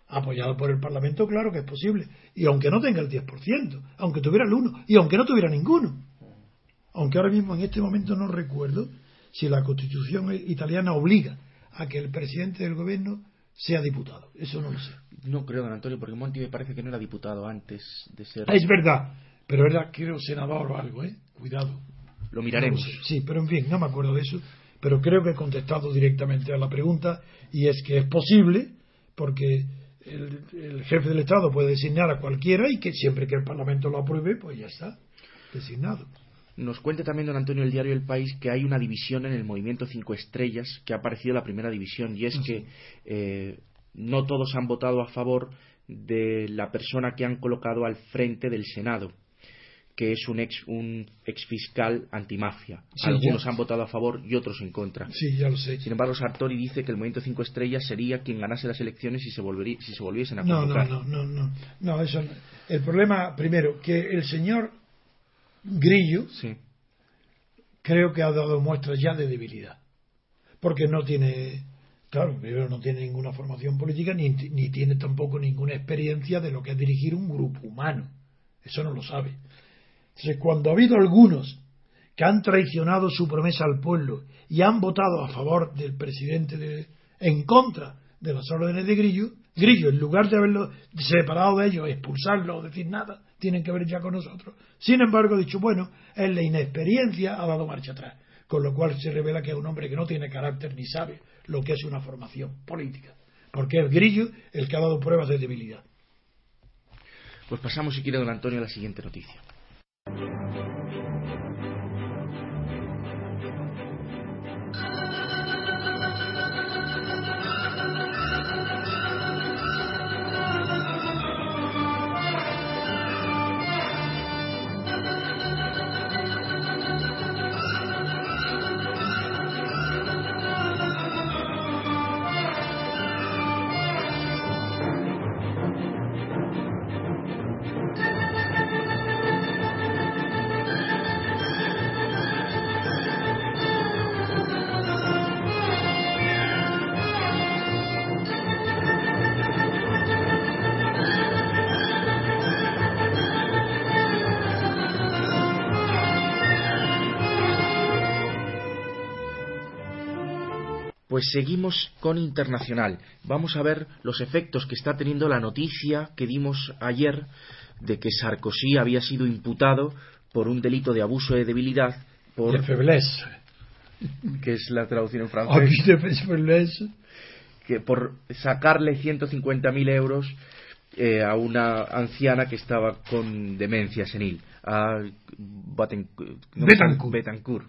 Speaker 2: Apoyado por el Parlamento, claro que es posible. Y aunque no tenga el 10%, aunque tuviera el 1%, y aunque no tuviera ninguno. Aunque ahora mismo en este momento no recuerdo si la Constitución italiana obliga a que el presidente del gobierno sea diputado. Eso no lo sé.
Speaker 1: No creo, don Antonio, porque Monti me parece que no era diputado antes de ser.
Speaker 2: Es verdad, pero era, creo, senador o algo, ¿eh? Cuidado.
Speaker 1: Lo miraremos.
Speaker 2: sí, pero en fin, no me acuerdo de eso. Pero creo que he contestado directamente a la pregunta y es que es posible porque el, el, jefe del Estado puede designar a cualquiera y que siempre que el Parlamento lo apruebe, pues ya está, designado.
Speaker 1: Nos cuenta también don Antonio el diario El País que hay una división en el movimiento Cinco Estrellas que ha aparecido la primera división y es que eh, no todos han votado a favor de la persona que han colocado al frente del Senado que es un ex, un ex fiscal antimafia.
Speaker 2: Sí,
Speaker 1: Algunos
Speaker 2: ya.
Speaker 1: han votado a favor y otros en contra.
Speaker 2: Sí, ya lo sé.
Speaker 1: Sin embargo, Sartori dice que el movimiento Cinco Estrellas sería quien ganase las elecciones si se, volvería, si se volviesen a
Speaker 2: no,
Speaker 1: convocar.
Speaker 2: no, no, no, no, eso no. El problema, primero, que el señor Grillo
Speaker 1: Sí.
Speaker 2: creo que ha dado muestras ya de debilidad. Porque no tiene, claro, primero no tiene ninguna formación política ni, ni tiene tampoco ninguna experiencia de lo que es dirigir un grupo humano. Eso no lo sabe. Entonces, cuando ha habido algunos que han traicionado su promesa al pueblo y han votado a favor del presidente de- en contra de las órdenes de Grillo, Grillo, en lugar de haberlo separado de ellos, expulsarlo o decir nada, tienen que ver ya con nosotros. Sin embargo, ha dicho, bueno, en la inexperiencia ha dado marcha atrás, con lo cual se revela que es un hombre que no tiene carácter ni sabe lo que es una formación política, porque es Grillo el que ha dado pruebas de debilidad.
Speaker 1: Pues pasamos, si quiere, don Antonio, a la siguiente noticia. Seguimos con internacional. Vamos a ver los efectos que está teniendo la noticia que dimos ayer de que Sarkozy había sido imputado por un delito de abuso de debilidad, por,
Speaker 2: De faiblesse.
Speaker 1: que es la traducción en francés,
Speaker 2: de faiblesse.
Speaker 1: que por sacarle 150.000 euros eh, a una anciana que estaba con demencia senil, a Baten- no,
Speaker 2: Betancourt.
Speaker 1: Betancourt.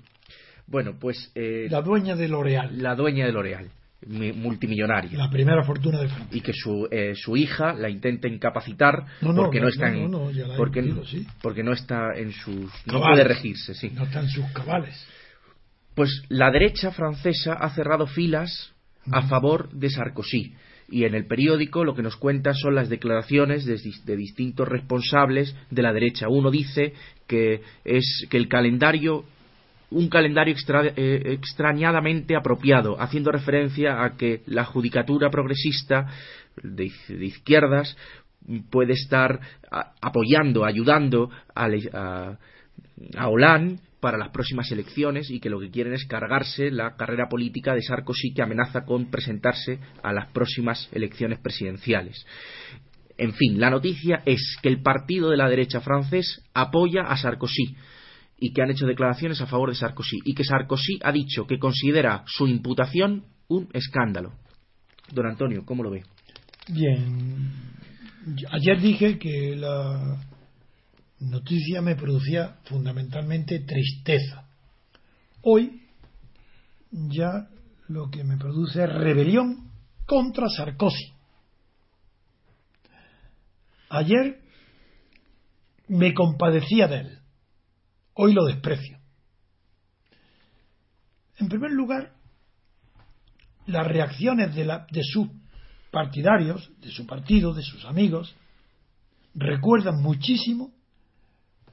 Speaker 1: Bueno, pues eh,
Speaker 2: La dueña de L'Oreal,
Speaker 1: la dueña de L'Oreal, mi- multimillonaria.
Speaker 2: la primera fortuna de Francia.
Speaker 1: y que su, eh, su hija la intenta incapacitar
Speaker 2: No, no,
Speaker 1: porque no,
Speaker 2: no,
Speaker 1: está en- porque,
Speaker 2: metido, sí.
Speaker 1: porque no está en sus no puede regirse sí
Speaker 2: No están sus cabales.
Speaker 1: pues la derecha francesa ha cerrado filas a favor de Sarkozy y en el periódico lo que nos cuenta son las declaraciones de, de distintos responsables de la derecha uno dice que es que el calendario un calendario eh, extrañadamente apropiado, haciendo referencia a que la judicatura progresista de, de izquierdas puede estar apoyando, ayudando a, a Hollande para las próximas elecciones y que lo que quieren es cargarse la carrera política de Sarkozy que amenaza con presentarse a las próximas elecciones presidenciales. En fin, la noticia es que el partido de la derecha francés apoya a Sarkozy y que han hecho declaraciones a favor de Sarkozy y que Sarkozy ha dicho que considera su imputación un escándalo. Don Antonio, ¿cómo lo ve?
Speaker 2: Bien. Ayer dije que la noticia me producía fundamentalmente tristeza. Hoy ya lo que me produce es rebelión contra Sarkozy. Ayer me compadecía de él. Hoy lo desprecio. En primer lugar, las reacciones de, sus partidarios, de su partido, de sus amigos, recuerdan muchísimo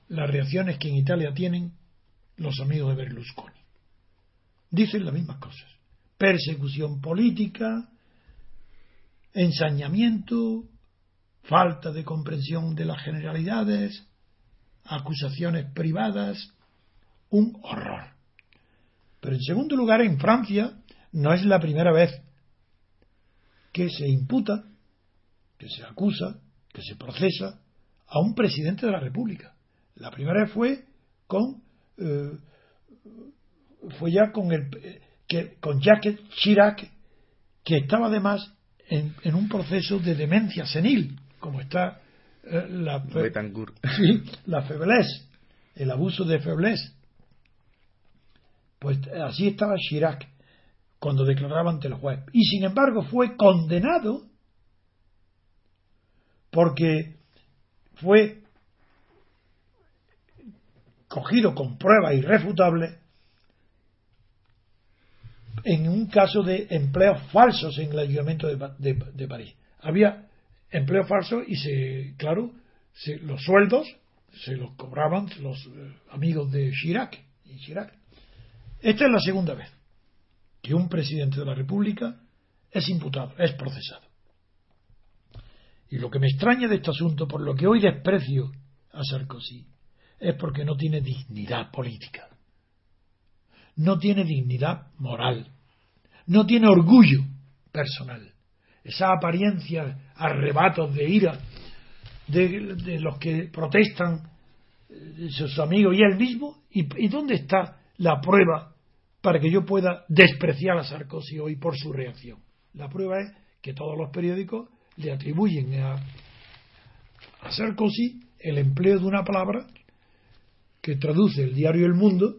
Speaker 2: las reacciones que en Italia tienen los amigos de Berlusconi. Dicen las mismas cosas. persecución política, ensañamiento, falta de comprensión de las generalidades, acusaciones privadas, un horror. Pero en segundo lugar, en Francia no es la primera vez que se imputa, que se acusa, que se procesa a un presidente de la República. La primera vez fue con eh, fue ya con el que con Jacques Chirac que estaba además en, en un proceso de demencia senil como está eh, la, sí, la feblez, el abuso de feblez. Pues así estaba Chirac cuando declaraba ante el juez. Y sin embargo fue condenado porque fue cogido con pruebas irrefutables en un caso de empleos falsos en el ayuntamiento de, de París. Había empleo falso y se, claro, los sueldos se los cobraban los eh, amigos de Chirac y Chirac. Esta es la segunda vez que un presidente de la República es imputado, es procesado. Y lo que me extraña de este asunto, por lo que hoy desprecio a Sarkozy, es porque no tiene dignidad política, no tiene dignidad moral, no tiene orgullo personal esa apariencia, arrebatos de ira de, los que protestan eh, sus amigos y él mismo, ¿Y, dónde está la prueba para que yo pueda despreciar a Sarkozy hoy por su reacción? La prueba es que todos los periódicos le atribuyen a, a Sarkozy el empleo de una palabra que traduce el diario El Mundo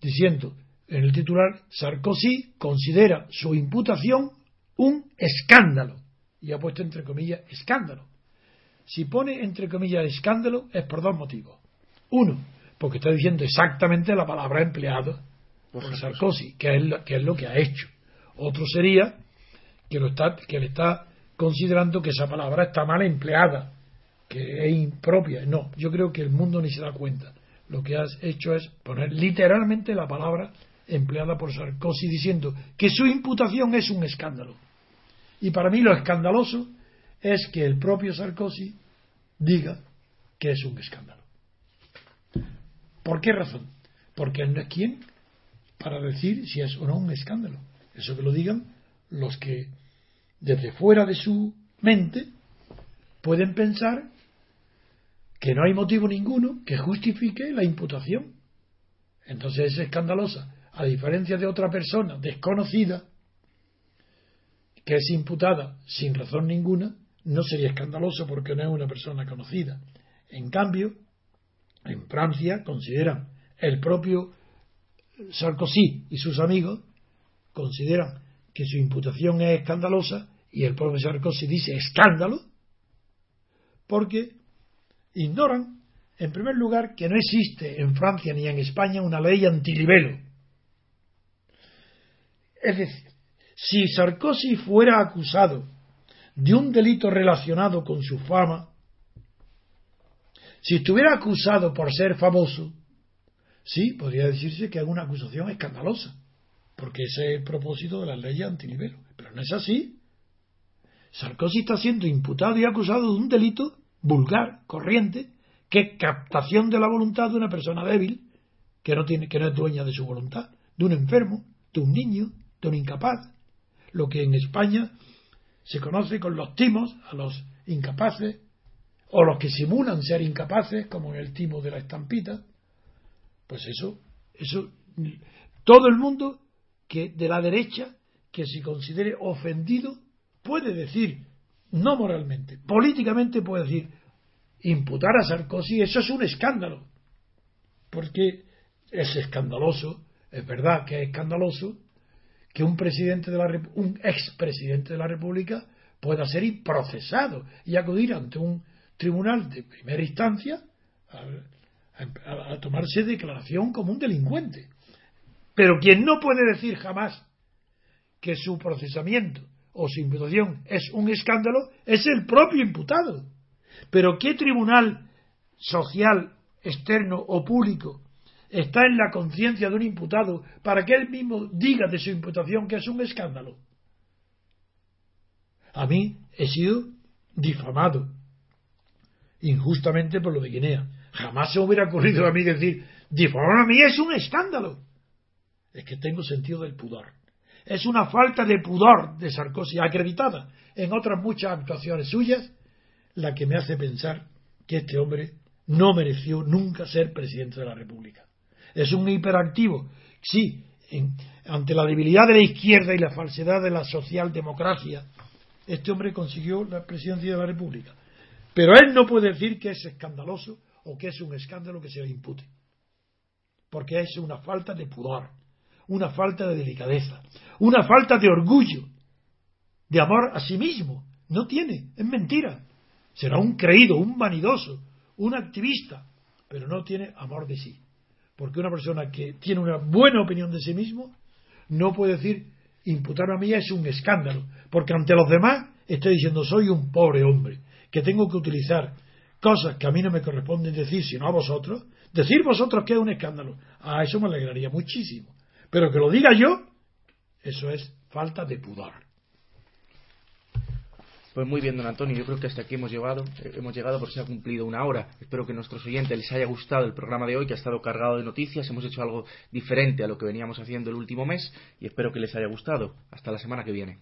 Speaker 2: diciendo en el titular Sarkozy considera su imputación un escándalo. Y ha puesto entre comillas escándalo. Si pone entre comillas escándalo es por dos motivos. Uno, porque está diciendo exactamente la palabra empleada por Sarkozy, que es, lo, que es lo que ha hecho. Otro sería que, lo está, que le está considerando que esa palabra está mal empleada, que es impropia. No, yo creo que el mundo ni se da cuenta. Lo que has hecho es poner literalmente la palabra empleada por Sarkozy diciendo que su imputación es un escándalo. Y para mí lo escandaloso es que el propio Sarkozy diga que es un escándalo. ¿Por qué razón? Porque él no es quien para decir si es o no un escándalo. Eso que lo digan los que desde fuera de su mente pueden pensar que no hay motivo ninguno que justifique la imputación. Entonces es escandalosa, a diferencia de otra persona desconocida que es imputada sin razón ninguna, no sería escandaloso porque no es una persona conocida. En cambio, en Francia consideran el propio Sarkozy y sus amigos consideran que su imputación es escandalosa y el propio Sarkozy dice escándalo porque ignoran, en primer lugar, que no existe en Francia ni en España una ley antilibelo. Es decir, si Sarkozy fuera acusado de un delito relacionado con su fama, si estuviera acusado por ser famoso, sí, podría decirse que es una acusación escandalosa, porque ese es el propósito de las leyes antilibero. Pero no es así. Sarkozy está siendo imputado y acusado de un delito vulgar, corriente, que es captación de la voluntad de una persona débil, que no, tiene, que no es dueña de su voluntad, de un enfermo, de un niño, de un incapaz, lo que en España se conoce con los timos a los incapaces o los que simulan ser incapaces, como en el timo de la estampita, pues eso, eso, todo el mundo que de la derecha que se considere ofendido puede decir, no moralmente, políticamente puede decir, imputar a Sarkozy, eso es un escándalo, porque es escandaloso, es verdad que es escandaloso, que un presidente de la un expresidente de la República pueda ser procesado y acudir ante un tribunal de primera instancia a, tomarse declaración como un delincuente. Pero quien no puede decir jamás que su procesamiento o su imputación es un escándalo es el propio imputado. Pero ¿qué tribunal social, externo o público está en la conciencia de un imputado para que él mismo diga de su imputación que es un escándalo. A mí he sido difamado injustamente por lo de Guinea. Jamás se hubiera ocurrido a mí decir, difamar a mí es un escándalo. Es que tengo sentido del pudor. Es una falta de pudor de Sarkozy acreditada en otras muchas actuaciones suyas la que me hace pensar que este hombre no mereció nunca ser presidente de la República. Es un hiperactivo, sí, ante la debilidad de la izquierda y la falsedad de la socialdemocracia, este hombre consiguió la presidencia de la República. Pero él no puede decir que es escandaloso o que es un escándalo que se le impute. Porque es una falta de pudor, una falta de delicadeza, una falta de orgullo, de amor a sí mismo. No tiene, es mentira. Será un creído, un vanidoso, un activista, pero no tiene amor de sí. Porque una persona que tiene una buena opinión de sí mismo no puede decir imputar a mí es un escándalo, porque ante los demás estoy diciendo soy un pobre hombre, que tengo que utilizar cosas que a mí no me corresponden decir, sino a vosotros, decir vosotros que es un escándalo, a eso me alegraría muchísimo. Pero que lo diga yo, eso es falta de pudor.
Speaker 1: Pues muy bien, don Antonio, yo creo que hasta aquí hemos llegado, eh, hemos llegado porque se ha cumplido una hora. Espero que a nuestros oyentes les haya gustado el programa de hoy, que ha estado cargado de noticias. Hemos hecho algo diferente a lo que veníamos haciendo el último mes y espero que les haya gustado. Hasta la semana que viene.